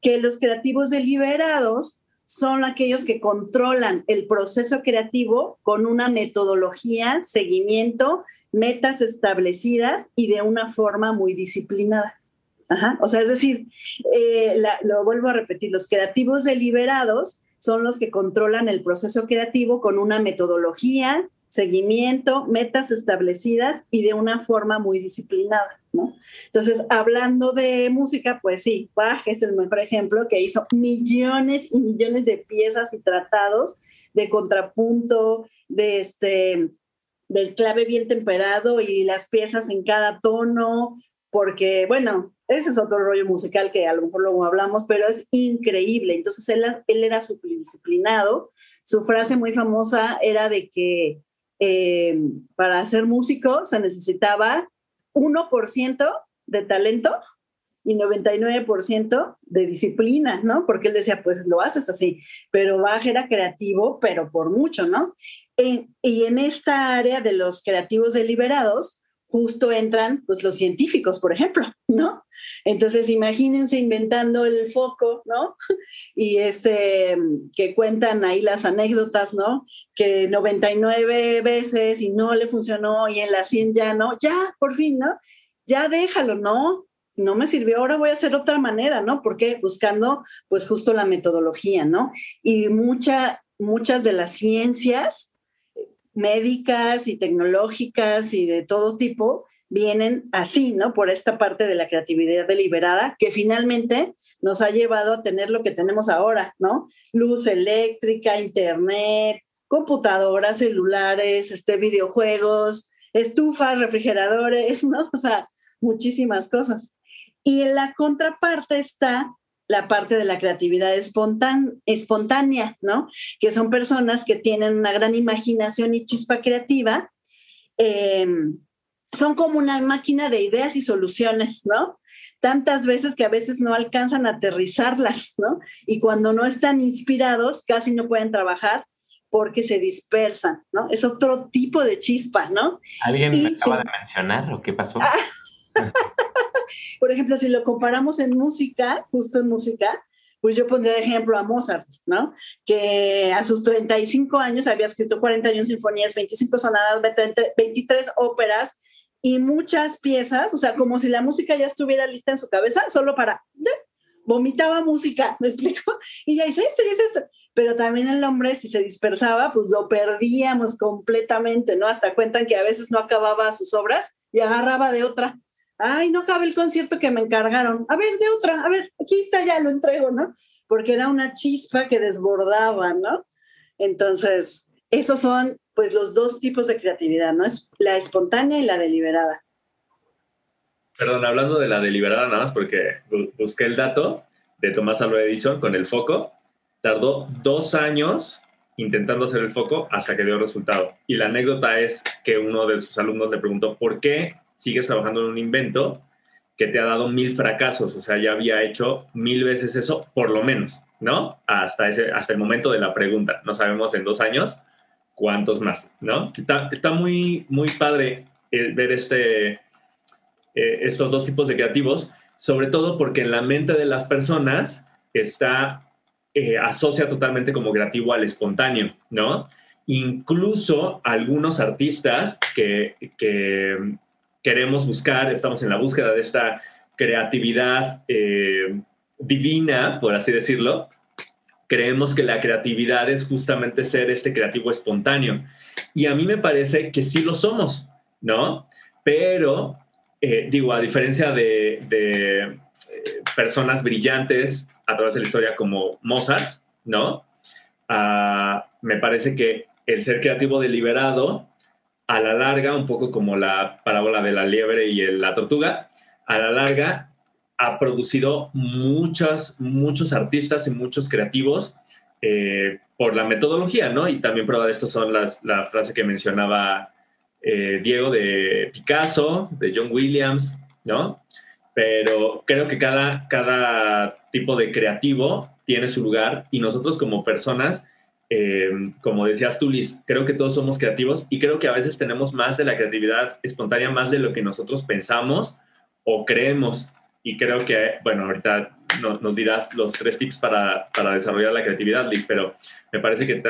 que los creativos deliberados son aquellos que controlan el proceso creativo con una metodología, seguimiento, metas establecidas y de una forma muy disciplinada. Ajá. O sea, es decir, eh, lo vuelvo a repetir, los creativos deliberados son los que controlan el proceso creativo con una metodología, seguimiento, metas establecidas y de una forma muy disciplinada, ¿no? Entonces, hablando de música, pues sí, Bach es el mejor ejemplo que hizo millones y millones de piezas y tratados de contrapunto, de este del clave bien temperado y las piezas en cada tono, porque, bueno, ese es otro rollo musical que a lo mejor luego hablamos, pero es increíble. Entonces, él, él era disciplinado. Su frase muy famosa era de que eh, para ser músico se necesitaba 1% de talento y 99% de disciplina, ¿no? Porque él decía, pues lo haces así, pero Bach era creativo, pero por mucho, ¿no? Y en esta área de los creativos deliberados, justo entran pues los científicos, por ejemplo, ¿no? Entonces imagínense inventando el foco, ¿no? Y este que cuentan ahí las anécdotas, ¿no? Que 99 veces y no le funcionó y en la 100 ya no, ya, por fin, ¿no? Ya déjalo, ¿no? No me sirvió, ahora voy a hacer otra manera, ¿no? Porque buscando pues justo la metodología, ¿no? Y mucha, muchas de las ciencias médicas y tecnológicas y de todo tipo vienen así, ¿no? Por esta parte de la creatividad deliberada que finalmente nos ha llevado a tener lo que tenemos ahora, ¿no? Luz eléctrica, internet, computadoras, celulares, este, videojuegos, estufas, refrigeradores, ¿no? O sea, muchísimas cosas. Y en la contraparte está la parte de la creatividad espontánea, ¿no? Que son personas que tienen una gran imaginación y chispa creativa. Em, son como una máquina de ideas y soluciones, ¿no? Tantas veces que a veces no alcanzan a aterrizarlas, ¿no? Y cuando no están inspirados, casi no pueden trabajar porque se dispersan, ¿no? Es otro tipo de chispa, ¿no? ¿Alguien me acaba de mencionar o qué pasó? Por ejemplo, si lo comparamos en música, justo en música, pues yo pondría ejemplo a Mozart, ¿no? Que a sus 35 años había escrito 41 sinfonías, 25 sonadas, 23 óperas, y muchas piezas, o sea, como si la música ya estuviera lista en su cabeza, solo para vomitaba música, ¿me explico? Y ya dice, esto y es eso. Pero también el hombre, si se dispersaba, pues lo perdíamos completamente, ¿no? Hasta cuentan que a veces no acababa sus obras y agarraba de otra. Ay, no cabe el concierto que me encargaron. A ver, de otra, a ver, aquí está, ya lo entrego, ¿no? Porque era una chispa que desbordaba, ¿no? Entonces, esos son pues los dos tipos de creatividad, ¿no? Es la espontánea y la deliberada. Perdón, hablando de la deliberada nada más porque busqué el dato de Tomás Alva Edison con el foco. Tardó dos años intentando hacer el foco hasta que dio resultado. Y la anécdota es que uno de sus alumnos le preguntó, ¿por qué sigues trabajando en un invento que te ha dado mil fracasos? O sea, ya había hecho mil veces eso, por lo menos, ¿no? Hasta, ese, hasta el momento de la pregunta. No sabemos en dos años cuántos más, ¿no? Está, está muy, muy padre ver este eh, estos dos tipos de creativos, sobre todo porque en la mente de las personas está, eh, asocia totalmente como creativo al espontáneo, ¿no? Incluso algunos artistas que, queremos buscar, estamos en la búsqueda de esta creatividad eh, divina, por así decirlo, creemos que la creatividad es justamente ser este creativo espontáneo. Y a mí me parece que sí lo somos, ¿no? Pero eh, digo, a diferencia de, eh, personas brillantes a través de la historia como Mozart, ¿no? Ah, me parece que el ser creativo deliberado, a la larga, un poco como la parábola de la liebre y la tortuga, a la larga ha producido muchos, muchos artistas y muchos creativos eh, por la metodología, ¿no? Y también prueba de esto son las, la frase que mencionaba eh, Diego de Picasso, de John Williams, ¿no? Pero creo que cada, cada tipo de creativo tiene su lugar y nosotros como personas, eh, como decías tú, Liz, creo que todos somos creativos y creo que a veces tenemos más de la creatividad espontánea, más de lo que nosotros pensamos o creemos. Y creo que, bueno, ahorita nos dirás los tres tips para, para desarrollar la creatividad, Liz, pero me parece que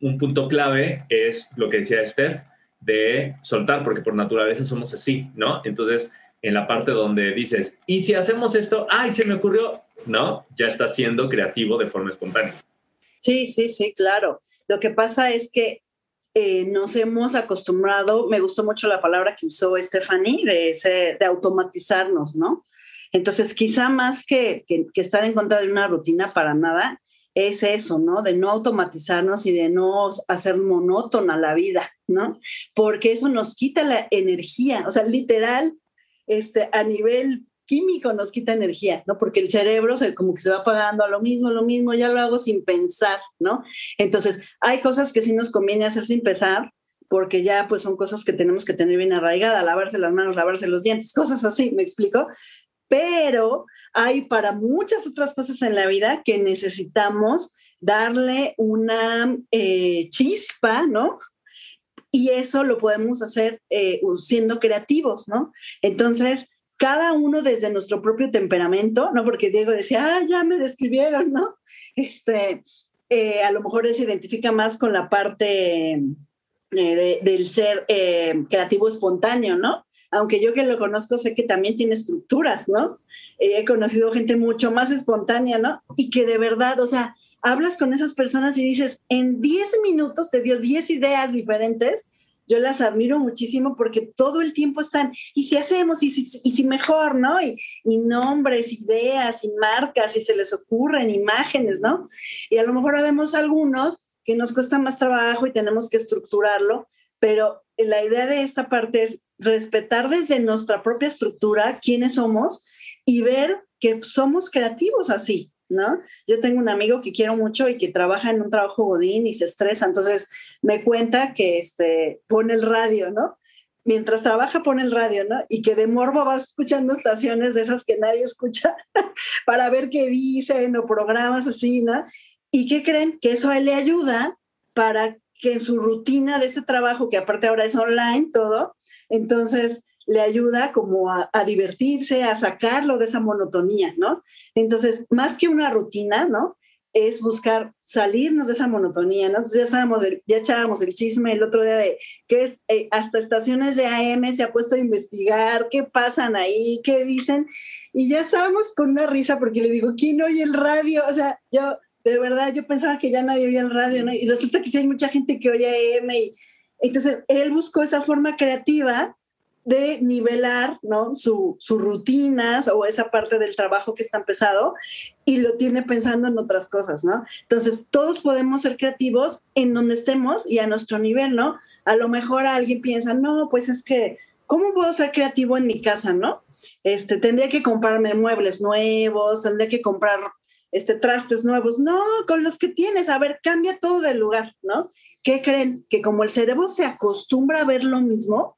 un punto clave es lo que decía Steph, de soltar, porque por naturaleza somos así, ¿no? Entonces, en la parte donde dices, ¿y si hacemos esto? ¡Ay, se me ocurrió! ¿No? Ya está siendo creativo de forma espontánea. Sí, sí, sí, claro. Lo que pasa es que eh, nos hemos acostumbrado, me gustó mucho la palabra que usó Stephanie, de, de automatizarnos, ¿no? Entonces, quizá más que, que, que, estar en contra de una rutina para nada, es eso, ¿no? De no automatizarnos y de no hacer monótona la vida, ¿no? Porque eso nos quita la energía, o sea, literal, este, a nivel químico nos quita energía, ¿no? Porque el cerebro se, como que se va pagando a lo mismo, lo mismo, ya lo hago sin pensar, ¿no? Entonces, hay cosas que sí nos conviene hacer sin pensar, porque ya pues son cosas que tenemos que tener bien arraigadas, lavarse las manos, lavarse los dientes, cosas así, ¿me explico? pero hay para muchas otras cosas en la vida que necesitamos darle una eh, chispa, ¿no? Y eso lo podemos hacer eh, siendo creativos, ¿no? Entonces, cada uno desde nuestro propio temperamento, ¿no? Porque Diego decía, ah, ya me describieron, ¿no? Este, eh, a lo mejor él se identifica más con la parte del ser creativo espontáneo, ¿no? aunque yo que lo conozco sé que también tiene estructuras, ¿no? Eh, he conocido gente mucho más espontánea, ¿no? Y que de verdad, o sea, hablas con esas personas y dices, en 10 minutos te dio 10 ideas diferentes. Yo las admiro muchísimo porque todo el tiempo están, y si hacemos, y si, y si mejor, ¿no? Y, y, nombres, ideas, y marcas, y se les ocurren imágenes, ¿no? Y a lo mejor vemos algunos que nos cuesta más trabajo y tenemos que estructurarlo, pero la idea de esta parte es respetar desde nuestra propia estructura quiénes somos y ver que somos creativos así, Yo tengo un amigo que quiero mucho y que trabaja en un trabajo godín y se estresa, entonces me cuenta que este, pone el radio, ¿no? Mientras trabaja pone el radio, ¿no? Y que de morbo va escuchando estaciones de esas que nadie escucha para ver qué dicen o programas así, ¿no? ¿Y qué creen? Que eso a él le ayuda para que en su rutina de ese trabajo, que aparte ahora es online todo, entonces le ayuda como a, divertirse, a sacarlo de esa monotonía, ¿no? Entonces, más que una rutina, ¿no? es buscar salirnos de esa monotonía, ¿no? ya sabemos, ya echábamos el chisme el otro día de que eh, hasta estaciones de AM se ha puesto a investigar qué pasan ahí, qué dicen, y ya estábamos con una risa porque le digo, ¿quién oye el radio? O sea, yo, de verdad, yo pensaba que ya nadie oía el radio, ¿no? Y resulta que sí hay mucha gente que oye AM y entonces él buscó esa forma creativa de nivelar ¿no? sus rutinas o esa parte del trabajo que está pesado y lo tiene pensando en otras cosas, ¿no? Entonces, todos podemos ser creativos en donde estemos y a nuestro nivel, ¿no? A lo mejor alguien piensa, no, pues es que, ¿cómo puedo ser creativo en mi casa, ¿no? Este, tendría que comprarme muebles nuevos, tendría que comprar este, trastes nuevos. No, con los que tienes, a ver, cambia todo de lugar, ¿no? ¿Qué creen? Que como el cerebro se acostumbra a ver lo mismo,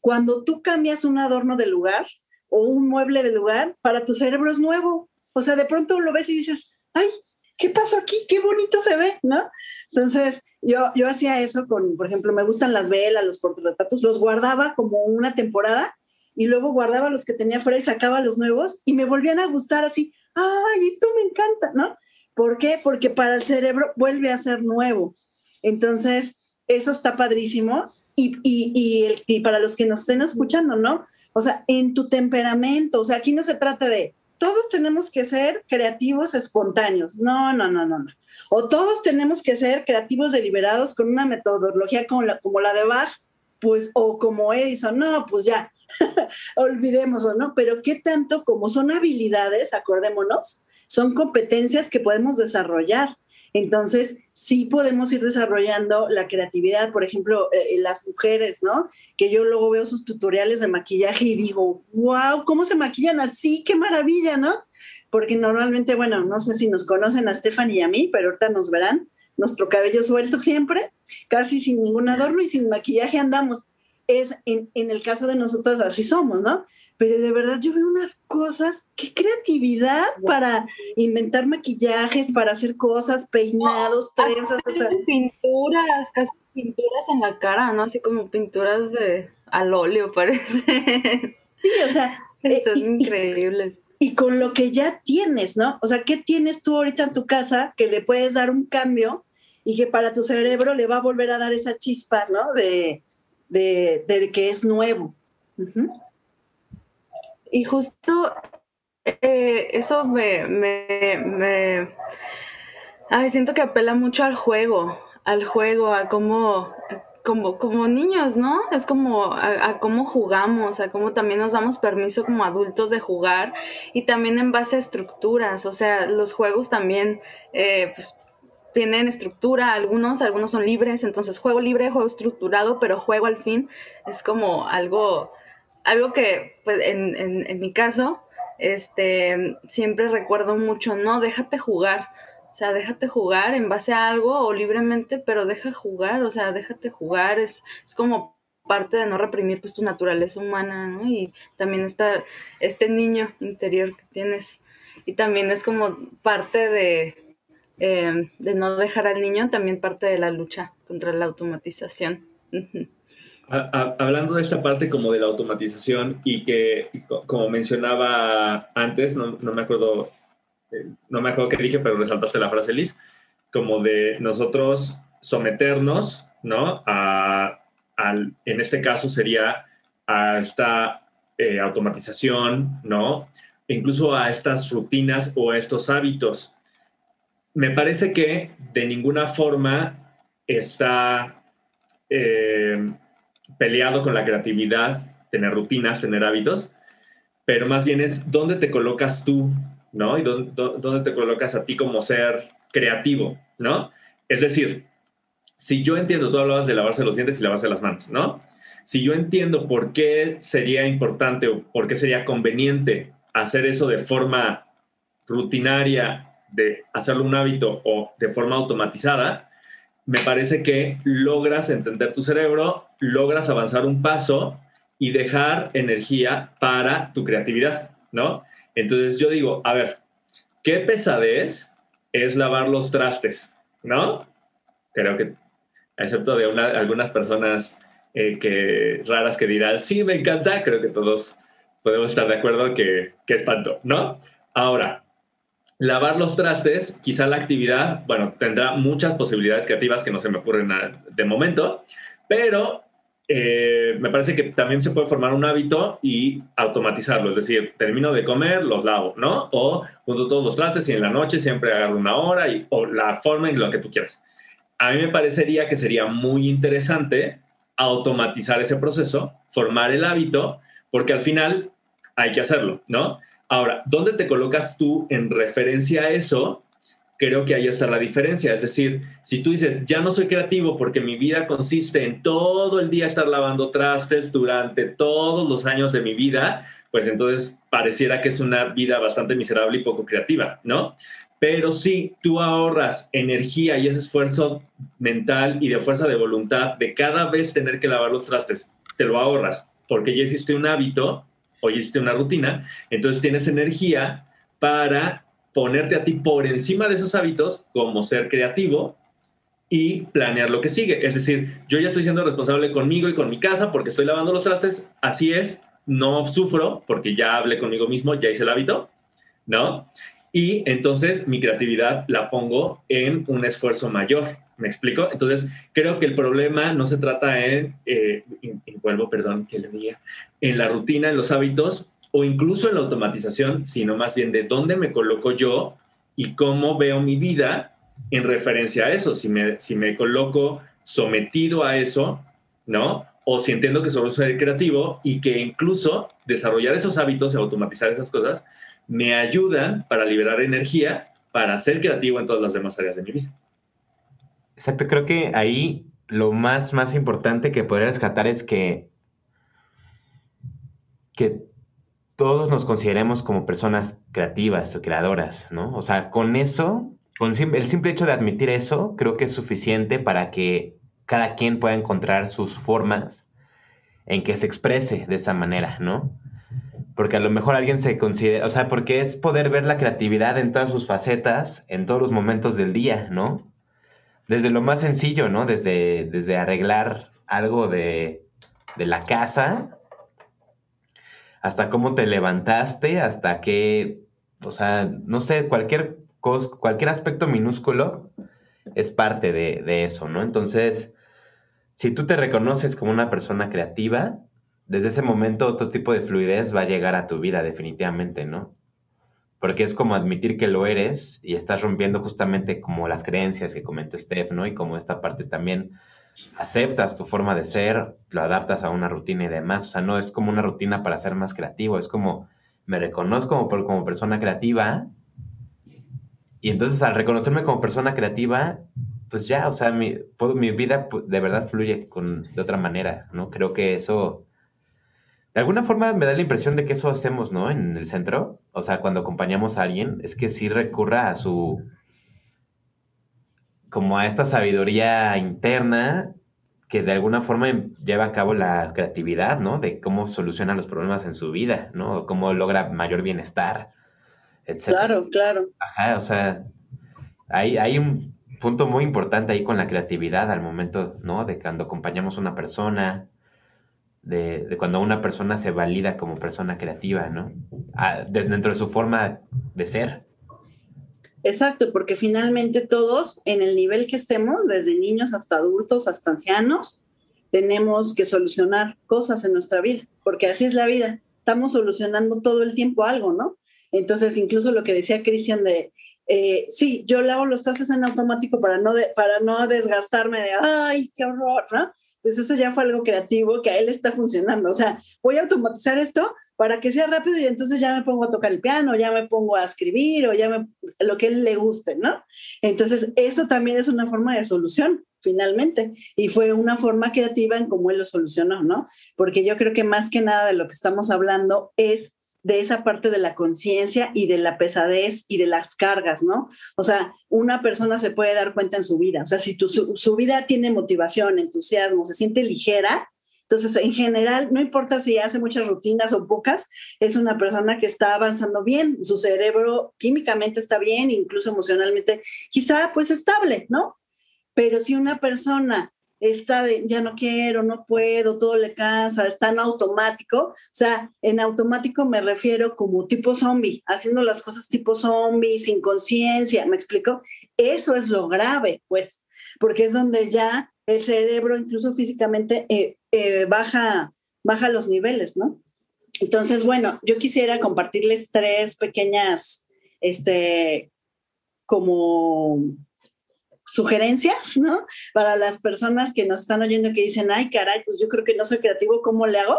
cuando tú cambias un adorno de lugar o un mueble de lugar, para tu cerebro es nuevo. O sea, de pronto lo ves y dices, ay, ¿qué pasó aquí? Qué bonito se ve, ¿no? Entonces, yo, yo hacía eso con, por ejemplo, me gustan las velas, los portarretratos, los guardaba como una temporada y luego guardaba los que tenía fuera y sacaba los nuevos y me volvían a gustar así, ay, esto me encanta, ¿no? ¿Por qué? Porque para el cerebro vuelve a ser nuevo. Entonces, eso está padrísimo y, para los que nos estén escuchando, ¿no? O sea, en tu temperamento, o sea, aquí no se trata de todos tenemos que ser creativos espontáneos. No, no, no, no, no. O todos tenemos que ser creativos deliberados con una metodología como la, como la de Bach, pues, o como Edison. No, pues ya, olvidemos, ¿no? Pero qué tanto como son habilidades, acordémonos, son competencias que podemos desarrollar. Entonces, sí podemos ir desarrollando la creatividad, por ejemplo, eh, eh, las mujeres, ¿no? Que yo luego veo sus tutoriales de maquillaje y digo, wow, ¿cómo se maquillan así? ¡Qué maravilla, ¿no? Porque normalmente, bueno, no sé si nos conocen a Stephanie y a mí, pero ahorita nos verán, nuestro cabello suelto siempre, casi sin ningún adorno y sin maquillaje andamos. Es en, en el caso de nosotros así somos, ¿no? pero de verdad yo veo unas cosas, qué creatividad para inventar maquillajes, para hacer cosas, peinados, trenzas, o sea. pinturas, casi pinturas en la cara, ¿no? Así como pinturas de al óleo parece. Sí, o sea, eh, están increíbles. Y con lo que ya tienes, ¿no? O sea, ¿qué tienes tú ahorita en tu casa que le puedes dar un cambio y que para tu cerebro le va a volver a dar esa chispa, ¿no? De, de, que es nuevo. Y justo eh, eso me, me, ay, siento que apela mucho al juego, al juego, a cómo, como niños, ¿no? Es como a, cómo jugamos, a cómo también nos damos permiso como adultos de jugar y también en base a estructuras, o sea, los juegos también, eh, pues, tienen estructura, algunos, algunos son libres, entonces juego libre, juego estructurado, pero juego al fin es como algo algo que, pues, en, en, mi caso, este, siempre recuerdo mucho, no, déjate jugar. O sea, déjate jugar en base a algo o libremente, pero deja jugar, o sea, déjate jugar. Es, es como parte de no reprimir pues tu naturaleza humana, ¿no? Y también está este niño interior que tienes. Y también es como parte de, eh, de no dejar al niño, también parte de la lucha contra la automatización hablando de esta parte como de la automatización y que, como mencionaba antes, no, me acuerdo, eh, no me acuerdo qué dije, pero resaltaste la frase, Liz, como de nosotros someternos, ¿no? A, al, en este caso sería a esta eh, automatización, ¿no? incluso a estas rutinas o a estos hábitos. Me parece que de ninguna forma está... Eh, peleado con la creatividad, tener rutinas, tener hábitos, pero más bien es dónde te colocas tú, ¿no? Y dónde, te colocas a ti como ser creativo, ¿no? Es decir, si yo entiendo, tú hablabas de lavarse los dientes y lavarse las manos, ¿no? Si yo entiendo por qué sería importante o por qué sería conveniente hacer eso de forma rutinaria, de hacerlo un hábito o de forma automatizada, me parece que logras entender tu cerebro, logras avanzar un paso y dejar energía para tu creatividad, ¿no? Entonces yo digo, a ver, ¿qué pesadez es lavar los trastes, ¿no? Creo que, excepto de algunas personas eh, que, raras que dirán, sí, me encanta, creo que todos podemos estar de acuerdo que, que espanto, ¿no? Ahora, lavar los trastes, quizá la actividad, bueno, tendrá muchas posibilidades creativas que no se me ocurren de momento, pero eh, me parece que también se puede formar un hábito y automatizarlo, es decir, termino de comer, los lavo, ¿no? O junto todos los trastes y en la noche siempre agarro una hora y, o la forma en lo que tú quieras. A mí me parecería que sería muy interesante automatizar ese proceso, formar el hábito, porque al final hay que hacerlo, ¿no? Ahora, ¿dónde te colocas tú en referencia a eso? Creo que ahí está la diferencia. Es decir, si tú dices, ya no soy creativo porque mi vida consiste en todo el día estar lavando trastes durante todos los años de mi vida, pues entonces pareciera que es una vida bastante miserable y poco creativa, ¿no? Pero si tú ahorras energía y ese esfuerzo mental y de fuerza de voluntad de cada vez tener que lavar los trastes, te lo ahorras porque ya hiciste un hábito o hiciste una rutina, entonces tienes energía para ponerte a ti por encima de esos hábitos como ser creativo y planear lo que sigue. Es decir, yo ya estoy siendo responsable conmigo y con mi casa porque estoy lavando los trastes, así es, no sufro porque ya hablé conmigo mismo, ya hice el hábito, ¿no? Y entonces mi creatividad la pongo en un esfuerzo mayor. ¿Me explico? Entonces, creo que el problema no se trata en, eh, vuelvo, perdón, que le diga, en la rutina, en los hábitos o incluso en la automatización, sino más bien de dónde me coloco yo y cómo veo mi vida en referencia a eso. Si me, si me coloco sometido a eso, ¿no? O si entiendo que solo soy creativo y que incluso desarrollar esos hábitos y automatizar esas cosas me ayudan para liberar energía para ser creativo en todas las demás áreas de mi vida. Exacto, creo que ahí lo más, más importante que podría rescatar es que, que todos nos consideremos como personas creativas o creadoras, ¿no? O sea, con eso, con el simple hecho de admitir eso, creo que es suficiente para que cada quien pueda encontrar sus formas en que se exprese de esa manera, ¿no? Porque a lo mejor alguien se considera, o sea, porque es poder ver la creatividad en todas sus facetas, en todos los momentos del día, ¿no? Desde lo más sencillo, ¿no? Desde, desde arreglar algo de, la casa, hasta cómo te levantaste, hasta qué, o sea, no sé, cualquier cosa, cualquier aspecto minúsculo es parte de, de eso, ¿no? Entonces, si tú te reconoces como una persona creativa, desde ese momento otro tipo de fluidez va a llegar a tu vida definitivamente, ¿no? Porque es como admitir que lo eres y estás rompiendo justamente como las creencias que comentó Steph, ¿no? Y como esta parte también aceptas tu forma de ser, lo adaptas a una rutina y demás, o sea, no es como una rutina para ser más creativo, es como me reconozco como, como persona creativa y entonces al reconocerme como persona creativa, pues ya, o sea, mi, mi vida de verdad fluye con, de otra manera, ¿no? Creo que eso de alguna forma me da la impresión de que eso hacemos, ¿no? En el centro. O sea, cuando acompañamos a alguien, es que sí recurra a su. como a esta sabiduría interna que de alguna forma lleva a cabo la creatividad, ¿no? De cómo soluciona los problemas en su vida, ¿no? Cómo logra mayor bienestar, etc. Claro, claro. Ajá, o sea, hay, hay un punto muy importante ahí con la creatividad al momento, ¿no? De cuando acompañamos a una persona, de, cuando una persona se valida como persona creativa, ¿no? dentro de su forma de ser. Exacto, porque finalmente todos, en el nivel que estemos, desde niños hasta adultos, hasta ancianos, tenemos que solucionar cosas en nuestra vida, porque así es la vida. Estamos solucionando todo el tiempo algo, ¿no? Entonces, incluso lo que decía Cristian de, eh, sí, yo lavo los trastes en automático para no, para no desgastarme de, ay, qué horror, ¿no? Pues eso ya fue algo creativo que a él está funcionando. O sea, voy a automatizar esto para que sea rápido y entonces ya me pongo a tocar el piano, ya me pongo a escribir o ya me, lo que a él le guste, ¿no? Entonces, eso también es una forma de solución finalmente. Y fue una forma creativa en cómo él lo solucionó, ¿no? Porque yo creo que más que nada de lo que estamos hablando es de esa parte de la conciencia y de la pesadez y de las cargas, ¿no? O sea, una persona se puede dar cuenta en su vida, o sea, si tu, su, vida tiene motivación, entusiasmo, se siente ligera, entonces en general, no importa si hace muchas rutinas o pocas, es una persona que está avanzando bien, su cerebro químicamente está bien, incluso emocionalmente, quizá pues estable, ¿no? Pero si una persona está de ya no quiero, no puedo, todo le cansa, está en automático. O sea, en automático me refiero como tipo zombie, haciendo las cosas tipo zombie, sin conciencia, ¿me explico? Eso es lo grave, pues, porque es donde ya el cerebro, incluso físicamente, eh, eh, baja, baja los niveles, ¿no? Entonces, bueno, yo quisiera compartirles tres pequeñas, este, como sugerencias, ¿no? Para las personas que nos están oyendo que dicen, ay, caray, pues yo creo que no soy creativo, ¿cómo le hago?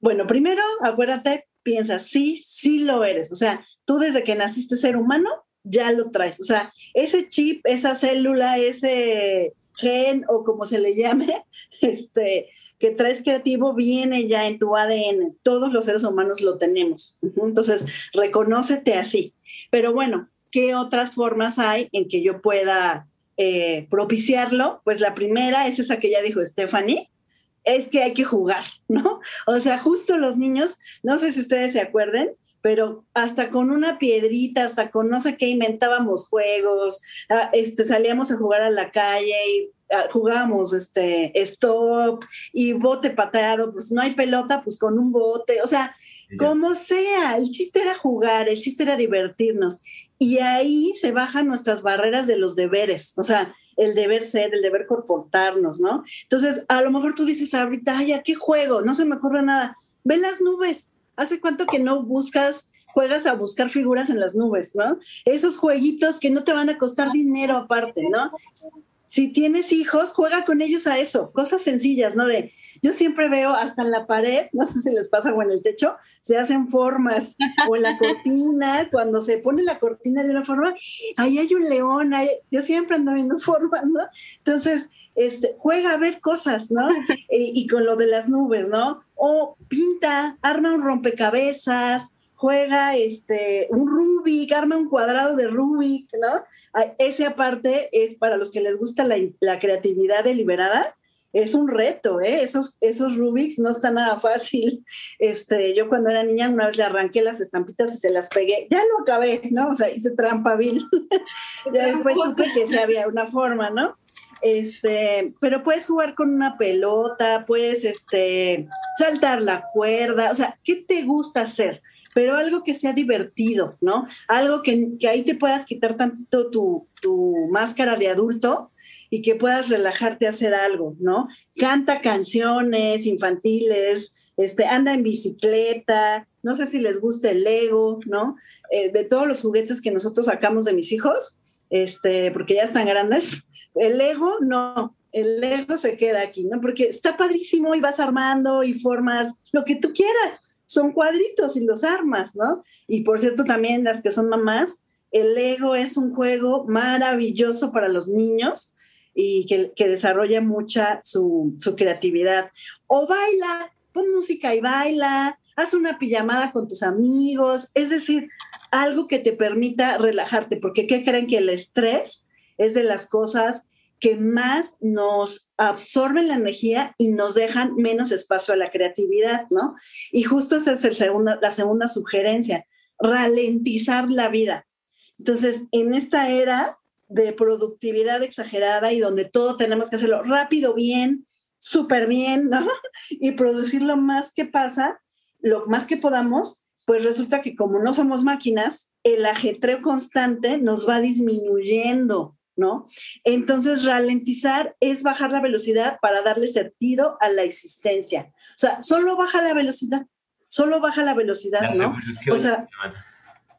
Bueno, primero, acuérdate, piensa, sí, sí lo eres. O sea, tú desde que naciste ser humano, ya lo traes. O sea, ese chip, esa célula, ese gen o como se le llame, este, que traes creativo viene ya en tu ADN. Todos los seres humanos lo tenemos. Entonces, reconócete así. Pero bueno, ¿qué otras formas hay en que yo pueda eh, propiciarlo? Pues la primera es esa que ya dijo Stephanie, es que hay que jugar, ¿no? O sea, justo los niños, no sé si ustedes se acuerden, pero hasta con una piedrita, hasta con no sé qué, inventábamos juegos, ah, este, salíamos a jugar a la calle y ah, jugábamos este, stop y bote pateado, pues no hay pelota, pues con un bote, o sea, como sea, el chiste era jugar, el chiste era divertirnos. Y ahí se bajan nuestras barreras de los deberes, o sea, el deber ser, el deber comportarnos, ¿no? Entonces, a lo mejor tú dices ahorita, ay, ¿a qué juego? No se me ocurre nada. Ve las nubes. ¿Hace cuánto que no buscas, juegas a buscar figuras en las nubes, ¿no? Esos jueguitos que no te van a costar dinero aparte, ¿no? Si tienes hijos, juega con ellos a eso, cosas sencillas, ¿no? De, yo siempre veo hasta en la pared, no sé si les pasa o en el techo, se hacen formas, o en la cortina, cuando se pone la cortina de una forma, ahí hay un león, yo siempre ando viendo formas, ¿no? Entonces, este, juega a ver cosas, ¿no? y, y con lo de las nubes, ¿no? O pinta, arma un rompecabezas, juega este, un Rubik, arma un cuadrado de Rubik, ¿no? Ese aparte es para los que les gusta la, la creatividad deliberada, es un reto, ¿eh? Esos, esos Rubiks no está nada fácil. Este, yo cuando era niña una vez le arranqué las estampitas y se las pegué. Ya lo acabé, ¿no? O sea, hice trampa vil. después supe que sí había una forma, ¿no? Este, pero puedes jugar con una pelota, puedes este, saltar la cuerda, o sea, ¿qué te gusta hacer? Pero algo que sea divertido, ¿no? Algo que, que ahí te puedas quitar tanto tu, tu máscara de adulto y que puedas relajarte a hacer algo, ¿no? Canta canciones infantiles, este, anda en bicicleta, no sé si les gusta el Lego, ¿no? Eh, de todos los juguetes que nosotros sacamos de mis hijos, este, porque ya están grandes, el Lego no, el Lego se queda aquí, ¿no? Porque está padrísimo y vas armando y formas lo que tú quieras. Son cuadritos y los armas, ¿no? Y por cierto, también las que son mamás, el Lego es un juego maravilloso para los niños y que, desarrolla mucha su, creatividad. O baila, pon música y baila, haz una pijamada con tus amigos, es decir, algo que te permita relajarte, porque ¿qué creen que el estrés es de las cosas que más nos absorben la energía y nos dejan menos espacio a la creatividad, ¿no? Y justo esa es el la segunda sugerencia, ralentizar la vida. Entonces, en esta era de productividad exagerada y donde todo tenemos que hacerlo rápido, bien, súper bien, ¿no? Y producir lo más que pasa, lo más que podamos, pues resulta que como no somos máquinas, el ajetreo constante nos va disminuyendo, ¿no? Entonces, ralentizar es bajar la velocidad para darle sentido a la existencia. O sea, solo baja la velocidad, solo baja la velocidad, ¿no? O sea,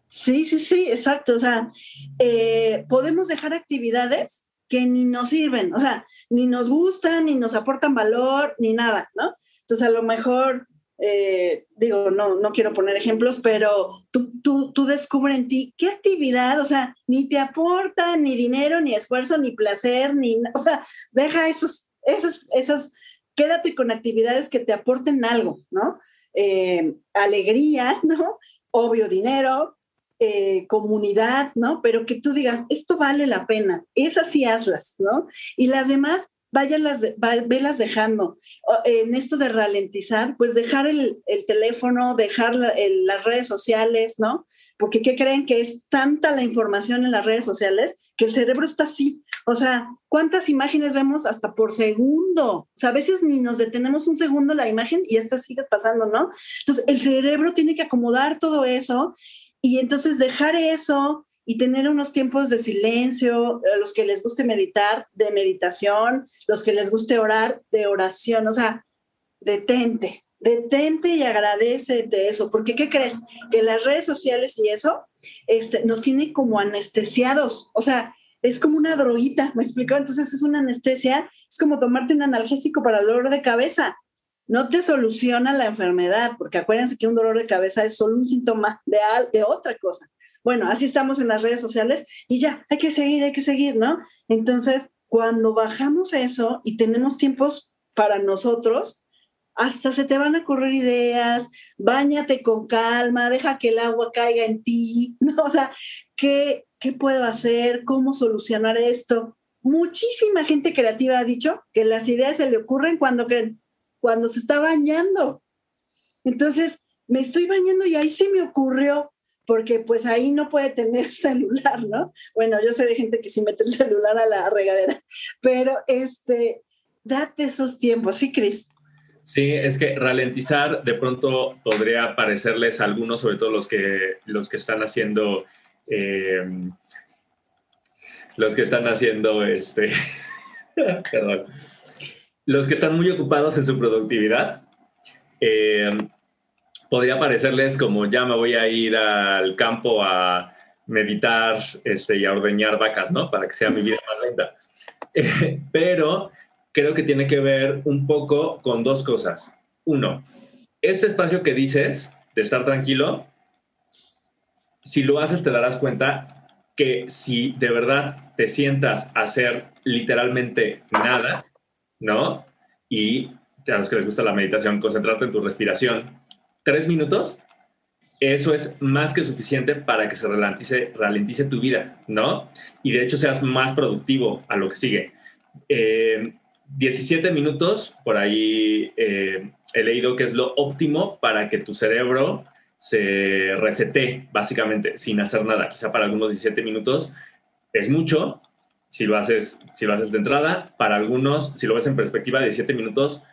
Sí, sí, sí, exacto. O sea, eh, podemos dejar actividades que ni nos sirven, o sea, ni nos gustan, ni nos aportan valor, ni nada, ¿no? Entonces, a lo mejor, eh, digo, no, no quiero poner ejemplos, pero tú, tú, tú descubres en ti qué actividad, o sea, ni te aporta ni dinero, ni esfuerzo, ni placer, ni, o sea, deja esos, esos, esos, quédate con actividades que te aporten algo, ¿no? Eh, alegría, ¿no? Obvio, dinero, eh, comunidad, ¿no? Pero que tú digas, esto vale la pena, esas sí hazlas, ¿no? Y las demás, váyanlas, velas dejando. En esto de ralentizar, pues dejar el, teléfono, dejar las redes sociales, ¿no? Porque ¿qué creen? Que es tanta la información en las redes sociales que el cerebro está así. O sea, ¿cuántas imágenes vemos hasta por segundo? O sea, a veces ni nos detenemos un segundo la imagen y esta sigues pasando, ¿no? Entonces, el cerebro tiene que acomodar todo eso y entonces dejar eso, y tener unos tiempos de silencio, los que les guste meditar, de meditación, los que les guste orar, de oración, o sea, detente, detente y agradece de eso, porque ¿qué crees? Que las redes sociales y eso este, nos tiene como anestesiados, o sea, es como una droguita, ¿me explicó? Entonces es una anestesia, es como tomarte un analgésico para el dolor de cabeza. No te soluciona la enfermedad, porque acuérdense que un dolor de cabeza es solo un síntoma de, de otra cosa. Bueno, así estamos en las redes sociales y ya, hay que seguir, hay que seguir, ¿no? Entonces, cuando bajamos eso y tenemos tiempos para nosotros, hasta se te van a ocurrir ideas, báñate con calma, deja que el agua caiga en ti, ¿no? O sea, ¿qué, qué puedo hacer? ¿Cómo solucionar esto? Muchísima gente creativa ha dicho que las ideas se le ocurren cuando, cuando se está bañando. Entonces, me estoy bañando y ahí se me ocurrió, porque pues ahí no puede tener celular, ¿no? Bueno, yo sé de gente que sí mete el celular a la regadera, pero este, date esos tiempos, ¿sí, Cris? Sí, es que ralentizar de pronto podría parecerles a algunos, sobre todo los que, los que están haciendo, eh, los que están haciendo, este, perdón, los que están muy ocupados en su productividad. Eh, podría parecerles como ya me voy a ir al campo a meditar este, y a ordeñar vacas, ¿no? Para que sea mi vida más lenta. pero creo que tiene que ver un poco con dos cosas. Uno, este espacio que dices de estar tranquilo, si lo haces te darás cuenta que si de verdad te sientas a hacer literalmente nada, ¿no? Y a los que les gusta la meditación, concentrarte en tu respiración tres minutos, eso es más que suficiente para que se ralentice, ralentice tu vida, ¿no? Y de hecho seas más productivo a lo que sigue. 17 eh, minutos, por ahí eh, he leído que es lo óptimo para que tu cerebro se resete, básicamente, sin hacer nada. Quizá para algunos 17 minutos es mucho, si lo haces, si lo haces de entrada. Para algunos, si lo ves en perspectiva, 17 minutos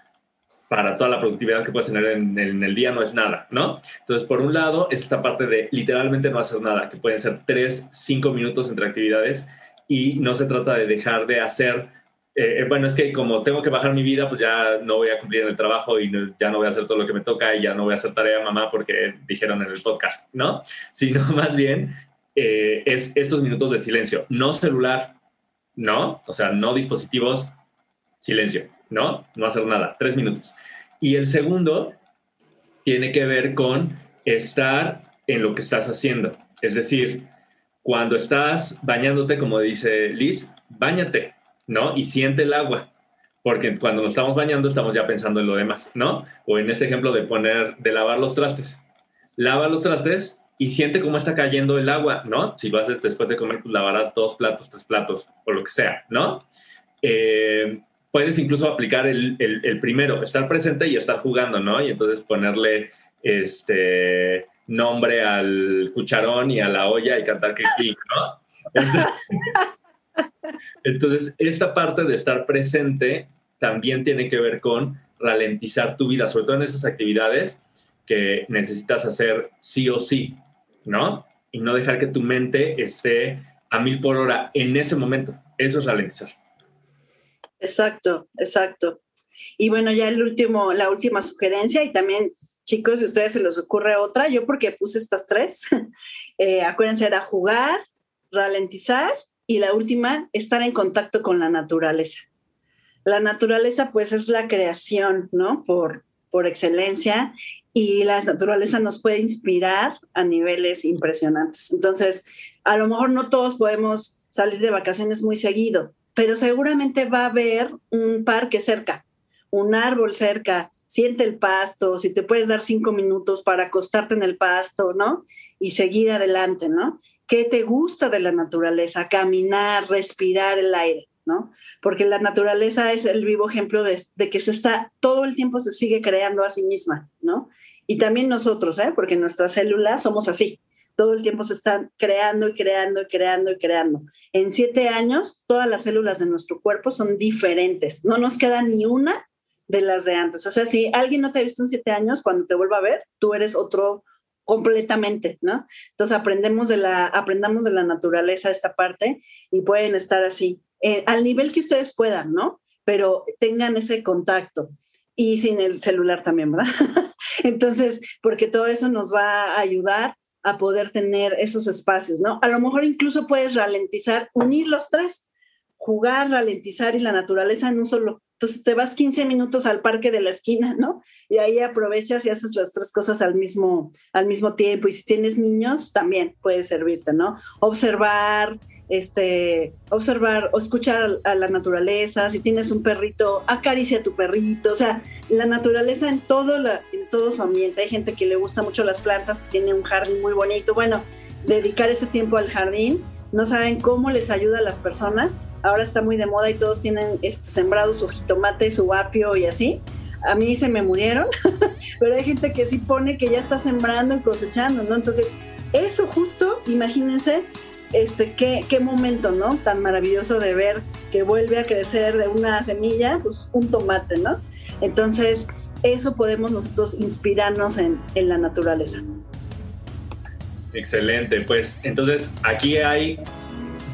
para toda la productividad que puedes tener en, el día no es nada, ¿no? Entonces, por un lado, es esta parte de literalmente no hacer nada, que pueden ser tres, cinco minutos entre actividades y no se trata de dejar de hacer, eh, eh, bueno, es que como tengo que bajar mi vida, pues ya no voy a cumplir en el trabajo y ya no voy a hacer todo lo que me toca y ya no voy a hacer tarea mamá porque dijeron en el podcast, ¿no? Sino más bien eh, es estos minutos de silencio, no celular, ¿no? O sea, no dispositivos, silencio ¿no? No hacer nada, tres minutos. Y el segundo tiene que ver con estar en lo que estás haciendo. Es decir, cuando estás bañándote, como dice Liz, bañate, ¿no? Y siente el agua, porque cuando nos estamos bañando estamos ya pensando en lo demás, ¿no? O en este ejemplo de poner, de lavar los trastes. Lava los trastes y siente cómo está cayendo el agua, ¿no? Si haces después de comer, pues lavarás dos platos, tres platos o lo que sea, ¿no? Eh, puedes incluso aplicar el, primero, estar presente y estar jugando, ¿no? Y entonces ponerle este nombre al cucharón y a la olla y cantar que clic, ¿no? Entonces, esta parte de estar presente también tiene que ver con ralentizar tu vida, sobre todo en esas actividades que necesitas hacer sí o sí, ¿no? Y no dejar que tu mente esté a mil por hora en ese momento. Eso es ralentizar. Exacto, exacto. Y bueno, ya el último, la última sugerencia y también, chicos, si a ustedes se les ocurre otra, yo porque puse estas tres, eh, acuérdense, era jugar, ralentizar y la última, estar en contacto con la naturaleza. La naturaleza pues es la creación, ¿no? Por, por excelencia y la naturaleza nos puede inspirar a niveles impresionantes. Entonces, a lo mejor no todos podemos salir de vacaciones muy seguido, pero seguramente va a haber un parque cerca, un árbol cerca, siente el pasto, si te puedes dar cinco minutos para acostarte en el pasto, ¿no? Y seguir adelante, ¿no? ¿Qué te gusta de la naturaleza? Caminar, respirar el aire. ¿no? Porque la naturaleza es el vivo ejemplo de, que se está, todo el tiempo se sigue creando a sí misma, ¿no? Y también nosotros, ¿eh? Porque nuestras células somos así, todo el tiempo se están creando y creando y creando y creando. En siete años, todas las células de nuestro cuerpo son diferentes, no nos queda ni una de las de antes. O sea, si alguien no te ha visto en siete años, cuando te vuelva a ver, tú eres otro completamente, ¿no? Entonces aprendemos de la, aprendamos de la naturaleza esta parte y pueden estar así, eh, al nivel que ustedes puedan, ¿no? Pero tengan ese contacto y sin el celular también, ¿verdad? Entonces, porque todo eso nos va a ayudar a poder tener esos espacios, ¿no? A lo mejor incluso puedes ralentizar, unir los tres, jugar, ralentizar y la naturaleza en un solo. Entonces te vas 15 minutos al parque de la esquina, ¿no? Y ahí aprovechas y haces las tres cosas al mismo, al mismo tiempo. Y si tienes niños, también puede servirte, ¿no? Observar, este, observar o escuchar a la naturaleza, si tienes un perrito, acaricia a tu perrito, o sea, la naturaleza en todo, en todo su ambiente. Hay gente que le gusta mucho las plantas, tiene un jardín muy bonito. Bueno, dedicar ese tiempo al jardín, no saben cómo les ayuda a las personas. Ahora está muy de moda y todos tienen este, sembrado su jitomate, su apio y así. A mí se me murieron, pero hay gente que sí pone que ya está sembrando y cosechando, ¿no? Entonces, eso justo, imagínense, este, qué, qué momento, ¿no? Tan maravilloso de ver que vuelve a crecer de una semilla, pues un tomate, ¿no? Entonces, eso podemos nosotros inspirarnos en, en la naturaleza. Excelente, pues entonces aquí hay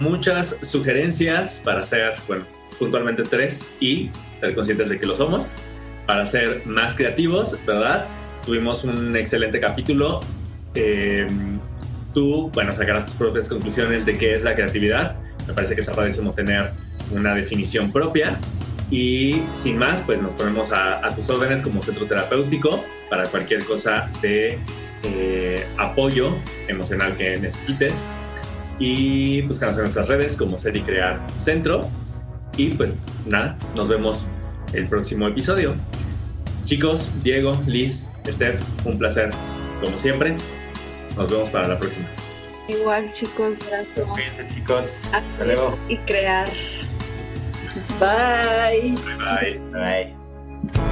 muchas sugerencias para hacer, bueno, puntualmente tres y ser conscientes de que lo somos, para ser más creativos, ¿verdad? Tuvimos un excelente capítulo. Eh, tú, bueno, sacarás tus propias conclusiones de qué es la creatividad. Me parece que está padrísimo tener una definición propia. Y sin más, pues nos ponemos a, tus órdenes como centro terapéutico para cualquier cosa de eh, apoyo emocional que necesites. Y búscanos en nuestras redes como Ser y Crear Centro. Y pues nada, nos vemos el próximo episodio. Chicos, Diego, Liz, Steph, un placer como siempre. Nos vemos para la próxima. Igual, chicos, gracias. Cuídense, chicos. Hasta luego. Y crear. Bye. Bye. Bye.